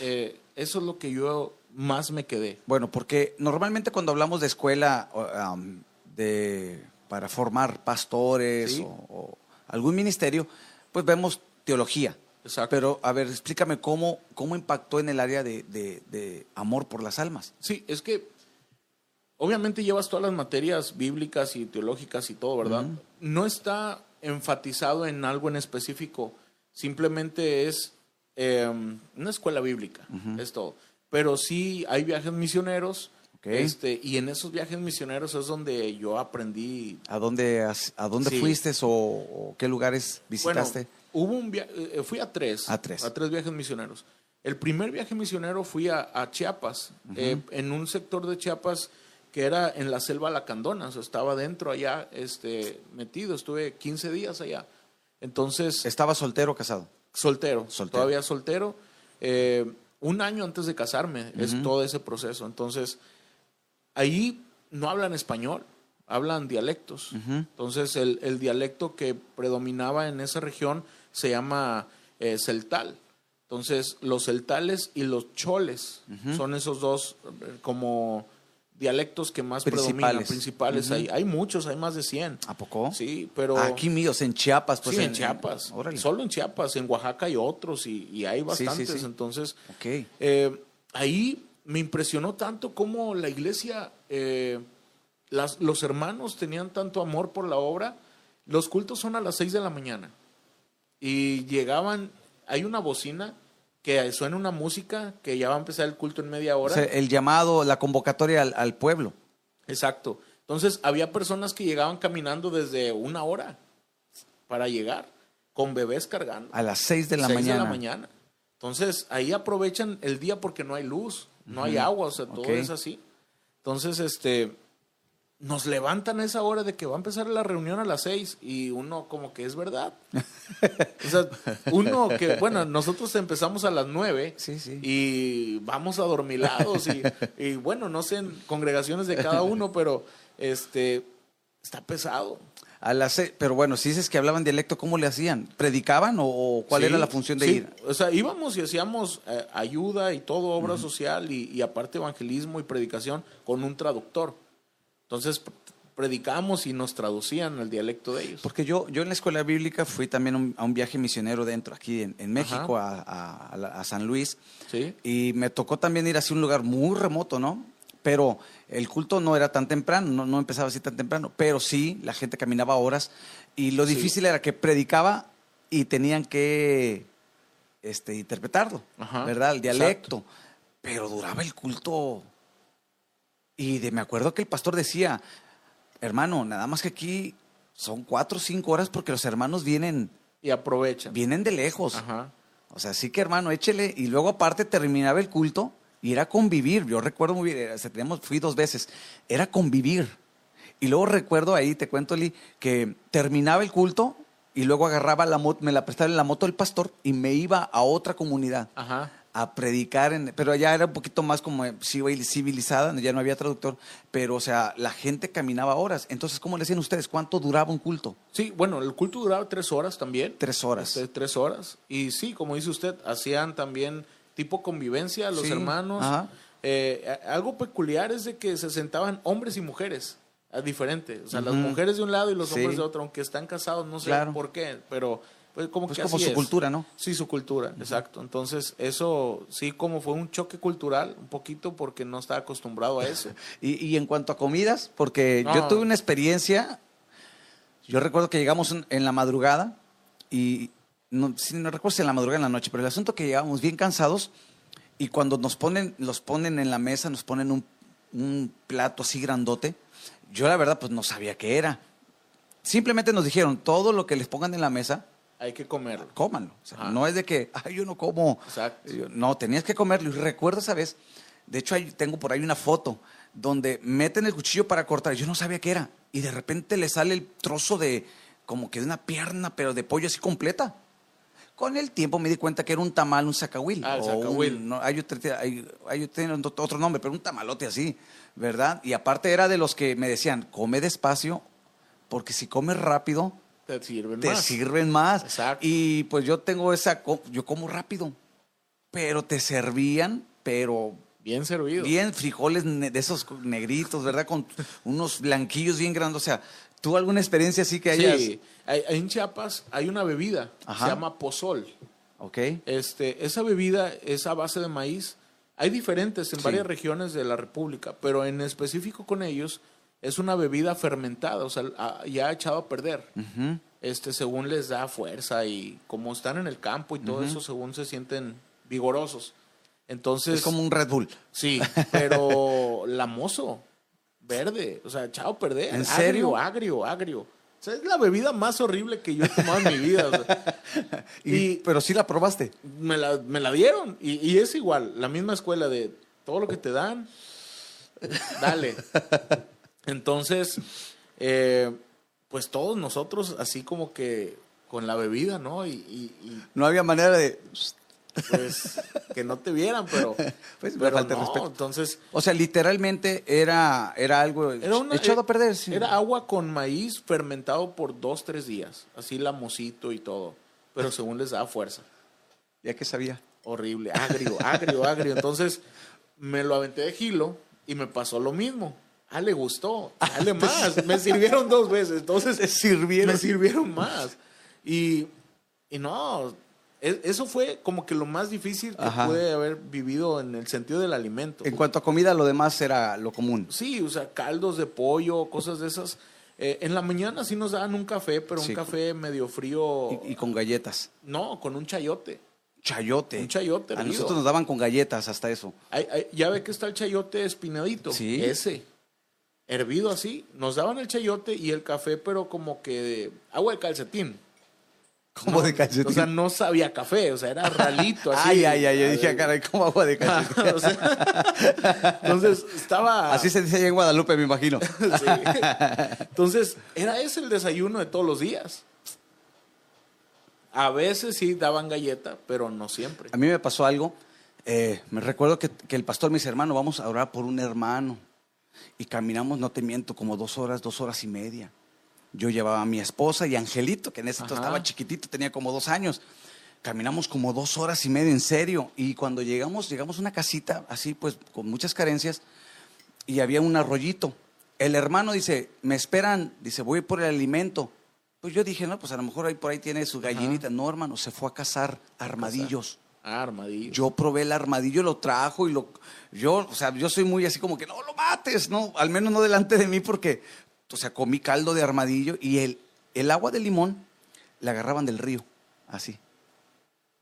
Eh, eso es lo que yo más me quedé. Bueno, porque normalmente cuando hablamos de escuela um, de, para formar pastores o, algún ministerio, pues vemos teología. Exacto. Pero, a ver, explícame cómo, cómo impactó en el área de, amor por las almas. Sí, es que obviamente llevas todas las materias bíblicas y teológicas y todo, ¿verdad? No está enfatizado en algo en específico, simplemente es em, una escuela bíblica, es todo pero sí hay viajes misioneros. Este, y en esos viajes misioneros es donde yo aprendí. ¿A dónde, a dónde fuiste o, qué lugares visitaste? hubo un eh, fui a tres. A tres. A tres viajes misioneros. El primer viaje misionero fui a, Chiapas, eh, en un sector de Chiapas que era en la selva lacandona, o sea, estaba dentro allá, este, metido, estuve 15 días allá. Entonces... ¿Estaba soltero o casado? Soltero, soltero. todavía soltero. Eh, un año antes de casarme, es todo ese proceso. Entonces, ahí no hablan español, hablan dialectos. Entonces, el, dialecto que predominaba en esa región se llama eh, celtal. Entonces, los celtales y los choles son esos dos eh, como dialectos que más predominan, principales. hay, hay muchos, hay más de 100. ¿A poco? Sí, pero... Aquí míos, en Chiapas. Pues sí, en, Chiapas. Solo en Chiapas, en Oaxaca hay otros y, hay bastantes. Entonces, eh, ahí me impresionó tanto cómo la iglesia, eh, las, los hermanos tenían tanto amor por la obra. Los cultos son a las 6 de la mañana. Y llegaban, hay una bocina que suene una música, que ya va a empezar el culto en media hora. el llamado, la convocatoria al, pueblo. Exacto. Entonces, había personas que llegaban caminando desde una hora para llegar, con bebés cargando. A las seis de la seis mañana. de la mañana. Entonces, ahí aprovechan el día porque no hay luz, no hay agua, o sea, todo es así. Entonces, este, nos levantan a esa hora de que va a empezar la reunión a las seis y uno como que es verdad. <laughs> o sea, uno que, bueno, nosotros empezamos a las nueve y vamos adormilados y, y bueno, no sé en congregaciones de cada uno, pero este, está pesado. A las pero bueno, si dices que hablaban dialecto, ¿cómo le hacían? ¿Predicaban o, cuál era la función de ir? O sea, íbamos y hacíamos eh, ayuda y todo, obra social y, y aparte evangelismo y predicación con un traductor. Entonces predicamos y nos traducían el dialecto de ellos. Porque yo, yo en la escuela bíblica fui también a un viaje misionero dentro, aquí en, México, a, San Luis. ¿Sí? Y me tocó también ir hacia un lugar muy remoto, ¿no? Pero el culto no era tan temprano, no, empezaba así tan temprano, pero sí, la gente caminaba horas y lo difícil era que predicaba y tenían que este, interpretarlo, ¿verdad? El dialecto. Pero duraba el culto y de, me acuerdo que el pastor decía, hermano, nada más que aquí son cuatro o cinco horas porque los hermanos vienen. Y aprovechan. Vienen de lejos. O sea, sí que hermano, échele. Y luego aparte terminaba el culto y era convivir. Yo recuerdo muy bien, tenemos, fui dos veces, era convivir. Y luego recuerdo ahí, te cuento, Lee, que terminaba el culto y luego agarraba la moto, me la prestaba en la moto del pastor y me iba a otra comunidad. Ajá a predicar, en, pero allá era un poquito más como civilizada, ya no había traductor, pero o sea, la gente caminaba horas. Entonces, ¿cómo le decían ustedes? ¿Cuánto duraba un culto? Sí, bueno, el culto duraba tres horas también. Tres horas. Este, tres horas. Y sí, como dice usted, hacían también tipo convivencia los hermanos. Eh, algo peculiar es de que se sentaban hombres y mujeres. Diferente. O sea, las mujeres de un lado y los hombres de otro, aunque están casados, no sé por qué, pero pues como pues como su cultura, ¿no? Sí, su cultura, exacto. Entonces, eso sí como fue un choque cultural, un poquito porque no estaba acostumbrado a eso. <laughs> y, y, en cuanto a comidas, porque yo tuve una experiencia, yo recuerdo que llegamos en, la madrugada y no, no recuerdo si en la madrugada o en la noche, pero el asunto que llegamos bien cansados y cuando nos ponen, los ponen en la mesa, nos ponen un, un plato así grandote, yo la verdad pues no sabía qué era. Simplemente nos dijeron, todo lo que les pongan en la mesa, hay que comerlo. Cómanlo. no es de que, ay, yo no como. Exacto. No, tenías que comerlo. Y recuerdo esa vez, de hecho, tengo por ahí una foto donde meten el cuchillo para cortar. Yo no sabía qué era. Y de repente le sale el trozo de, como que de una pierna, pero de pollo así completa. Con el tiempo me di cuenta que era un tamal, un zacahuil. Ah, el no, hay, otro, hay, hay otro nombre, pero un tamalote así, ¿verdad? Y aparte era de los que me decían, come despacio, porque si comes rápido, te sirven te más. sirven más. Exacto. Y pues yo tengo esa, yo como rápido, pero te servían, pero... Bien servido. Bien, frijoles de esos negritos, ¿verdad? Con unos blanquillos bien grandes. O sea, ¿tú alguna experiencia así que hayas? Sí, en Chiapas hay una bebida, se llama pozol. Ok. Este, esa bebida es a base de maíz. Hay diferentes en varias regiones de la República, pero en específico con ellos es una bebida fermentada, o sea, ya ha echado a perder. Este, según les da fuerza y como están en el campo y todo eso, según se sienten vigorosos. Entonces. Es como un Red Bull. Sí, <laughs> pero lamoso, verde, o sea, echado a perder. ¿En serio? Agrio, agrio, O sea, es la bebida más horrible que yo he tomado en mi vida. <laughs> y, pero sí la probaste. Me la, me la dieron. Y, y, es igual, la misma escuela de todo lo que te dan, dale. <laughs> Entonces, eh, pues todos nosotros, así como que con la bebida, ¿no? Y, no había manera de... Pues que no te vieran, pero, <laughs> pues, pero no, respeto. entonces... O sea, literalmente era, era algo echado a perder. Era agua con maíz fermentado por dos, tres días, así lamosito y todo, pero según les daba fuerza. ¿Ya que sabía? Horrible, agrio, agrio, agrio. <laughs> Entonces me lo aventé de gilo y me pasó lo mismo ah, le gustó, dale más. me sirvieron dos veces, entonces <laughs> sirvieron. me sirvieron más. Y, y no, e, eso fue como que lo más difícil que pude haber vivido en el sentido del alimento. En cuanto a comida, lo demás era lo común. Sí, o sea, caldos de pollo, cosas de esas. Eh, en la mañana sí nos daban un café, pero un café medio frío. Y, con galletas. No, con un chayote. Chayote. Un chayote A nosotros nos daban con galletas hasta eso. Ay, ay, ya ve que está el chayote espinadito. Sí. Ese. Hervido así. Nos daban el chayote y el café, pero como que de agua de calcetín. Como No, de calcetín. O sea, no sabía café, o sea, era ralito <laughs> así. ay, ay, ay, yo dije, "Ah, caray, ¿cómo agua de calcetín? O sea, entonces, estaba... Así se dice allá en Guadalupe, me imagino. <laughs> Sí. Entonces, era ese el desayuno de todos los días. A veces sí daban galleta, pero no siempre. A mí me pasó algo. eh, me recuerdo que, que el pastor, mis hermanos, vamos a orar por un hermano. Y caminamos, no te miento, como dos horas, dos horas y media. Yo llevaba a mi esposa y Angelito, que en ese entonces estaba chiquitito, tenía como dos años. Caminamos como dos horas y media, en serio. Y cuando llegamos, llegamos a una casita así, pues, con muchas carencias. Y había un arroyito. El hermano dice, me esperan, dice, voy por el alimento. Pues yo dije, no, pues a lo mejor ahí por ahí tiene su gallinita. No, hermano, se fue a cazar armadillos. Armadillo. Yo probé el armadillo, lo trajo y lo. Yo, o sea, yo soy muy así como que no lo mates, no, al menos no delante de mí, porque, o sea, comí caldo de armadillo y el, el agua de limón la agarraban del río, así,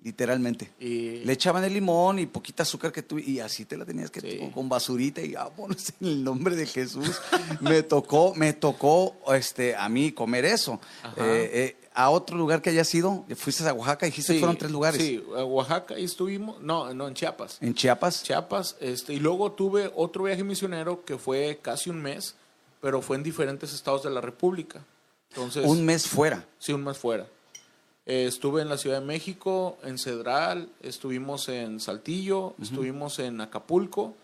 literalmente. Y- Le echaban el limón y poquita azúcar que tú, y así te la tenías que, Sí. con, con basurita y vámonos en el nombre de Jesús. me tocó, me tocó, este, a mí comer eso. Eh, eh, a otro lugar que hayas ido, fuiste a Oaxaca, dijiste que fueron tres lugares. Sí, a Oaxaca y estuvimos, no, no, en Chiapas. En Chiapas. Chiapas, este, y luego tuve otro viaje misionero que fue casi un mes, pero fue en diferentes estados de la República. Entonces, Un mes fuera. sí, un mes fuera. Eh, estuve en la Ciudad de México, en Cedral, estuvimos en Saltillo, estuvimos en Acapulco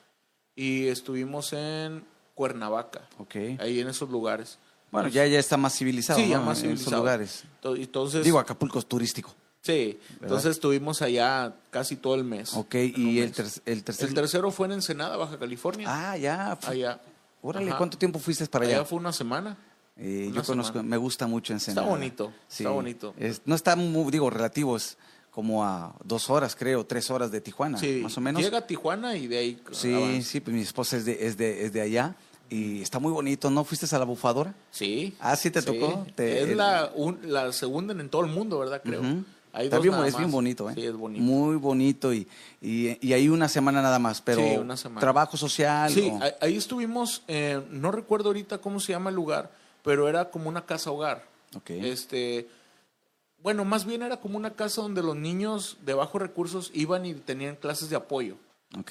y estuvimos en Cuernavaca, Ok. ahí en esos lugares. Bueno, ya, ya está más civilizado. Sí, ya más En esos civilizado. lugares. To- Entonces, Digo, Acapulco es turístico. sí, entonces estuvimos allá casi todo el mes. Ok, y el, ter- el tercer. El tercero fue en Ensenada, Baja California. Ah, ya. allá. Órale. ¿cuánto tiempo fuiste para allá allá? fue una semana. Eh, yo conozco, semana. me gusta mucho Ensenada. bonito, está bonito. Es- no está muy, digo, relativo, es como a dos horas, creo, tres horas de Tijuana, Sí, más o menos. Llega a Tijuana y de ahí Sí, avanza. sí, pues mi esposa es de, es de, es de allá y está muy bonito. ¿No fuiste a la bufadora? Sí. Ah, ¿sí te tocó? Te- es la, un- la segunda en todo el mundo, ¿verdad? Creo. Hay Está dos bien, nada es bien bonito, ¿eh? Sí, es bonito. Muy bonito y, y, y ahí una semana nada más, pero Sí, una semana. trabajo social. Sí, o- ahí- ahí estuvimos, eh, no recuerdo ahorita cómo se llama el lugar, pero era como una casa hogar. Este, bueno, más bien era como una casa donde los niños de bajos recursos iban y tenían clases de apoyo.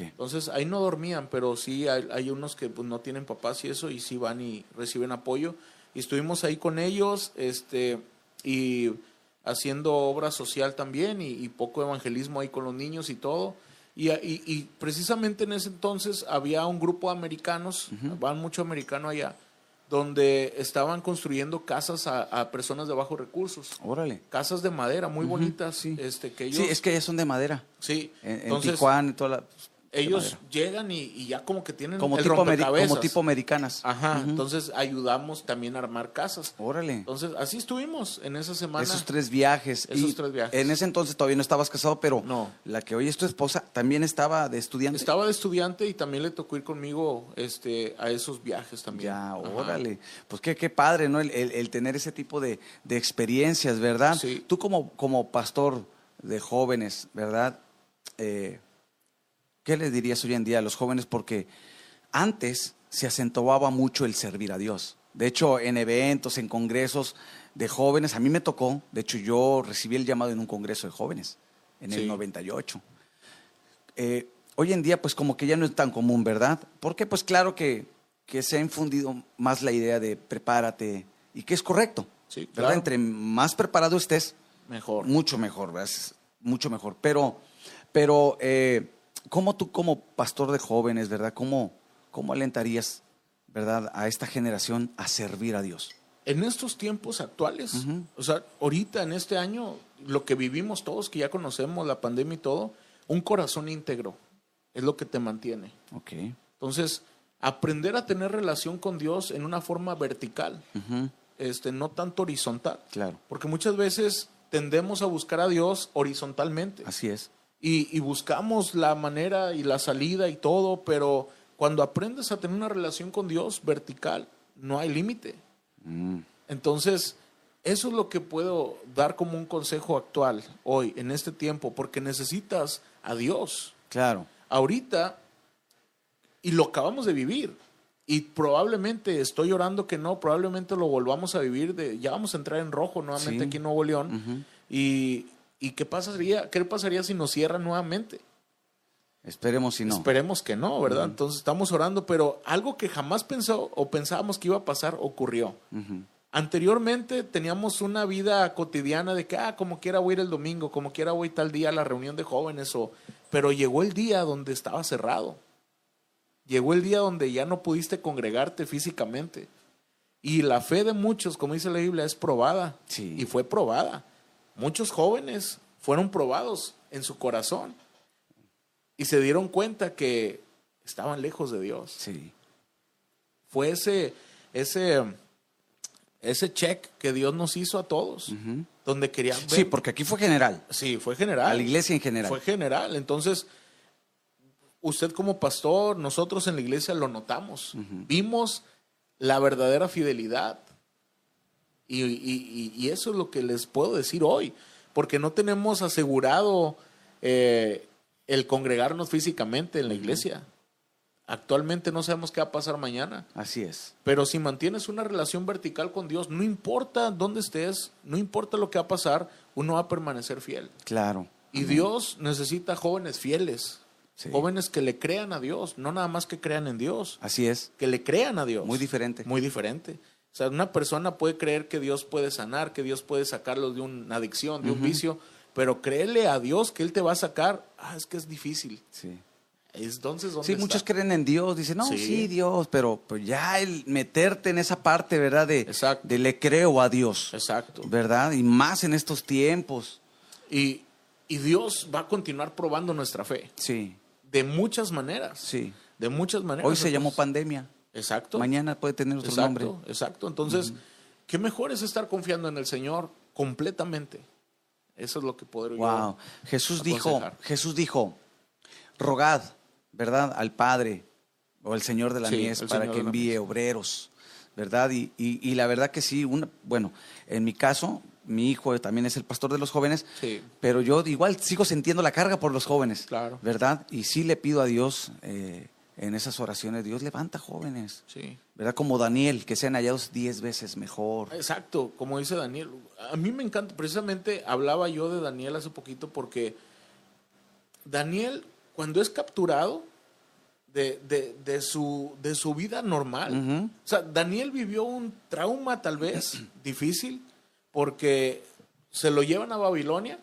Entonces ahí no dormían, pero sí hay, hay unos que pues, no tienen papás y eso, y sí van y reciben apoyo. Y estuvimos ahí con ellos, este, y haciendo obra social también, y, y poco evangelismo ahí con los niños y todo. Y, y- y precisamente en ese entonces había un grupo de americanos, van mucho americano allá, donde estaban construyendo casas a, a personas de bajos recursos. Órale. Casas de madera muy bonitas, sí. este, que ellos... Sí, es que ellas son de madera. sí, En, en entonces Tijuana y toda la. Ellos madera. llegan y, y ya como que tienen Como el tipo, rompecabezas. como tipo americanas. Ajá, entonces ayudamos también a armar casas. Órale. Entonces, así estuvimos en esa semana. Esos tres viajes. Esos Y tres viajes. En ese entonces todavía no estabas casado, pero No. la que hoy es tu esposa también estaba de estudiante. Estaba de estudiante y también le tocó ir conmigo este, a esos viajes también. Ya, Ajá. órale. Pues qué, qué padre, ¿no? El, el- el tener ese tipo de, de experiencias, ¿verdad? Sí. Tú como, como pastor de jóvenes, ¿verdad? Eh, ¿Qué les dirías hoy en día a los jóvenes? Porque antes se acentuaba mucho el servir a Dios. De hecho, en eventos, en congresos de jóvenes, a mí me tocó, de hecho yo recibí el llamado en un congreso de jóvenes, en el Sí. 98. Eh, hoy en día, pues como que ya no es tan común, ¿verdad? Porque pues claro que, que se ha infundido más la idea de prepárate y que es correcto, Sí, ¿verdad? claro. Entre más preparado estés, Mejor. mucho mejor, ¿verdad? Mucho mejor. Pero, pero eh, ¿cómo tú como pastor de jóvenes, ¿verdad? ¿Cómo, cómo alentarías, ¿verdad? A esta generación a servir a Dios. En estos tiempos actuales, o sea, ahorita en este año, lo que vivimos todos, que ya conocemos la pandemia y todo, un corazón íntegro es lo que te mantiene. Ok. Entonces, aprender a tener relación con Dios en una forma vertical, este, no tanto horizontal. Claro. Porque muchas veces tendemos a buscar a Dios horizontalmente Así es. Y, y buscamos la manera y la salida y todo, pero cuando aprendes a tener una relación con Dios vertical, no hay límite. Mm, Entonces, eso es lo que puedo dar como un consejo actual hoy, en este tiempo, porque necesitas a Dios. Claro. Ahorita, y lo acabamos de vivir, y probablemente estoy orando que no, probablemente lo volvamos a vivir, de, ya vamos a entrar en rojo nuevamente aquí en Nuevo León, y, y, ¿qué, pasaría, qué pasaría si nos cierran nuevamente? Esperemos si no. Esperemos que no, ¿verdad? Entonces estamos orando, pero algo que jamás pensó o pensábamos que iba a pasar ocurrió. Anteriormente teníamos una vida cotidiana de que, ah, como quiera voy a ir el domingo, como quiera voy tal día a la reunión de jóvenes, o, pero llegó el día donde estaba cerrado. Llegó el día donde ya no pudiste congregarte físicamente. Y la fe de muchos, como dice la Biblia, es probada. Sí. Y fue probada. Muchos jóvenes fueron probados en su corazón. Y se dieron cuenta que estaban lejos de Dios. Sí. Fue ese, ese ese check que Dios nos hizo a todos, donde querían Sí, porque aquí fue general. Sí, fue general. A la iglesia en general. Fue general. Entonces, usted como pastor, nosotros en la iglesia lo notamos. Vimos la verdadera fidelidad. Y, eso es lo que les puedo decir hoy, porque no tenemos asegurado eh, el congregarnos físicamente en la iglesia. Actualmente no sabemos qué va a pasar mañana. Así es. Pero si mantienes una relación vertical con Dios, no importa dónde estés, no importa lo que va a pasar, uno va a permanecer fiel. Claro. Y Dios necesita jóvenes fieles, jóvenes que le crean a Dios, no nada más que crean en Dios. Así es. Que le crean a Dios. Muy diferente. Muy diferente. O sea, una persona puede creer que Dios puede sanar, que Dios puede sacarlo de una adicción, de un vicio, pero créele a Dios que Él te va a sacar. Ah, es que es difícil. Sí. Entonces, ¿dónde sí, muchos creen en Dios, dicen, no, sí. Dios, pero pues ya el meterte en esa parte, ¿verdad? De, de le creo a Dios. Exacto. ¿Verdad? Y más en estos tiempos. Y, y Dios va a continuar probando nuestra fe. Sí. De muchas maneras. Sí. De muchas maneras. Hoy se llamó pandemia. Exacto. Mañana puede tener otro exacto, nombre. Exacto. Entonces, ¿qué mejor es estar confiando en el Señor completamente? Eso es lo que podría Wow. Jesús dijo, Jesús dijo, rogad ¿verdad? Al Padre o al Señor de la mies para que envíe obreros, ¿verdad? Y, y, la verdad que sí, una, bueno, en mi caso, mi hijo también es el pastor de los jóvenes, pero yo igual sigo sintiendo la carga por los jóvenes, claro. ¿verdad? Y sí le pido a Dios eh, en esas oraciones, Dios levanta jóvenes, sí. ¿verdad? Como Daniel, que sean hallados diez veces mejor. Exacto, como dice Daniel. A mí me encanta, precisamente hablaba yo de Daniel hace poquito porque Daniel cuando es capturado de, de, su, de su vida normal. O sea, Daniel vivió un trauma tal vez <clears throat> difícil porque se lo llevan a Babilonia,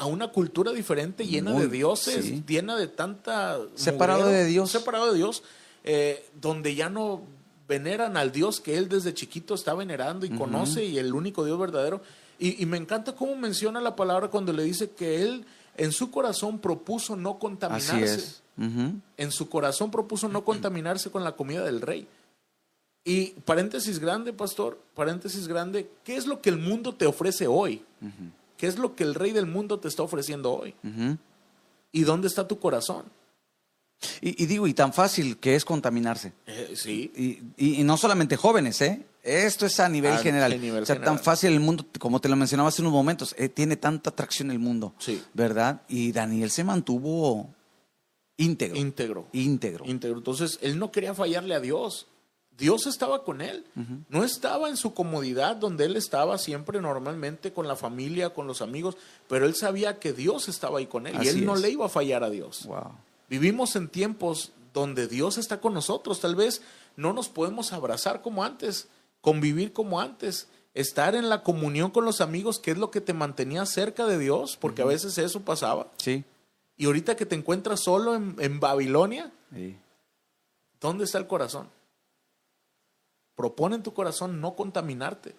a una cultura diferente, llena de dioses, llena de tanta... Separado de Dios. Separado de Dios, eh, donde ya no veneran al Dios que él desde chiquito está venerando y conoce y el único Dios verdadero. Y, y, me encanta cómo menciona la palabra cuando le dice que él en su corazón propuso no contaminarse. En su corazón propuso no contaminarse con la comida del rey. Y paréntesis grande, pastor, paréntesis grande, ¿qué es lo que el mundo te ofrece hoy? ¿Qué es lo que el rey del mundo te está ofreciendo hoy? ¿Y dónde está tu corazón? Y, digo, y tan fácil que es contaminarse. Eh, sí. Y, y, no solamente jóvenes, ¿eh? Esto es a nivel general. o sea, tan fácil el mundo, como te lo mencionaba hace unos momentos, eh, tiene tanta atracción el mundo. Sí. ¿Verdad? Y Daniel se mantuvo íntegro. Íntegro. Íntegro. Íntegro. Entonces, él no quería fallarle a Dios. Dios estaba con él. No estaba en su comodidad donde él estaba siempre normalmente con la familia, con los amigos, pero él sabía que Dios estaba ahí con él y él no le iba a fallar a Dios. Wow. Vivimos en tiempos donde Dios está con nosotros. Tal vez no nos podemos abrazar como antes, convivir como antes, estar en la comunión con los amigos, que es lo que te mantenía cerca de Dios, porque a veces eso pasaba. Sí. Y ahorita que te encuentras solo en, Babilonia, sí. ¿dónde está el corazón? Propone en tu corazón no contaminarte.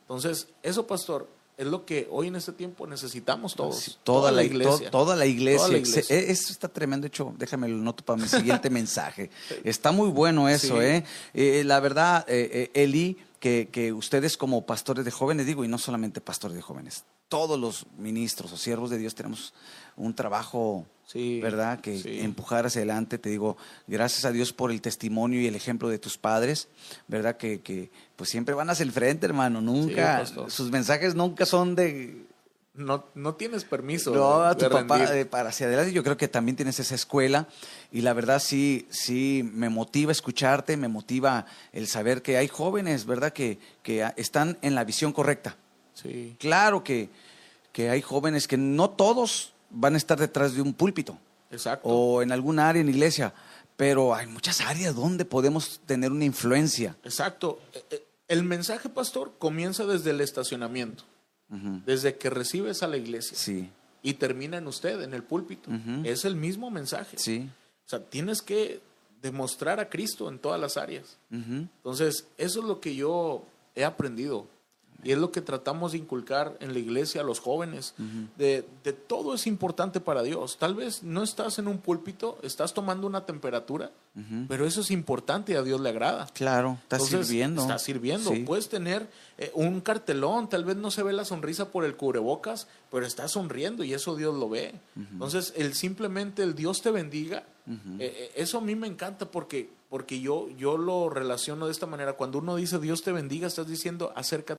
Entonces, eso, pastor, es lo que hoy en este tiempo necesitamos todos. toda, la, iglesia. toda, la iglesia. E, eso está tremendo. hecho, déjame lo noto para mi <laughs> siguiente mensaje. Está muy bueno eso, ¿eh? ¿eh? La verdad, eh, eh, Eli, que, que ustedes como pastores de jóvenes, digo, y no solamente pastores de jóvenes, todos los ministros o siervos de Dios tenemos un trabajo, ¿verdad? Que empujar hacia adelante. Te digo, gracias a Dios por el testimonio y el ejemplo de tus padres, ¿verdad? Que, que pues siempre van hacia el frente, hermano. Nunca, sus mensajes nunca son de no, no tienes permiso. No, a tu papá para hacia adelante. Yo creo que también tienes esa escuela y la verdad sí, sí me motiva escucharte, me motiva el saber que hay jóvenes, ¿verdad? Que, que están en la visión correcta. Sí. Claro que, que hay jóvenes que no todos van a estar detrás de un púlpito. Exacto. O en algún área en iglesia, pero hay muchas áreas donde podemos tener una influencia. Exacto. E, e, el mensaje, pastor, comienza desde el estacionamiento desde que recibes a la iglesia sí. y termina en usted, en el púlpito. Es el mismo mensaje. Sí. O sea, tienes que demostrar a Cristo en todas las áreas. Entonces, eso es lo que yo he aprendido. Y es lo que tratamos de inculcar en la iglesia a los jóvenes. de, de, todo es importante para Dios. Tal vez no estás en un púlpito, estás tomando una temperatura, pero eso es importante y a Dios le agrada. Claro, estás sirviendo. Estás sirviendo. Puedes tener eh, un cartelón, tal vez no se ve la sonrisa por el cubrebocas, pero estás sonriendo y eso Dios lo ve. Entonces, el simplemente el Dios te bendiga, eh, eh, eso a mí me encanta porque, porque yo, yo lo relaciono de esta manera. Cuando uno dice Dios te bendiga, estás diciendo acércate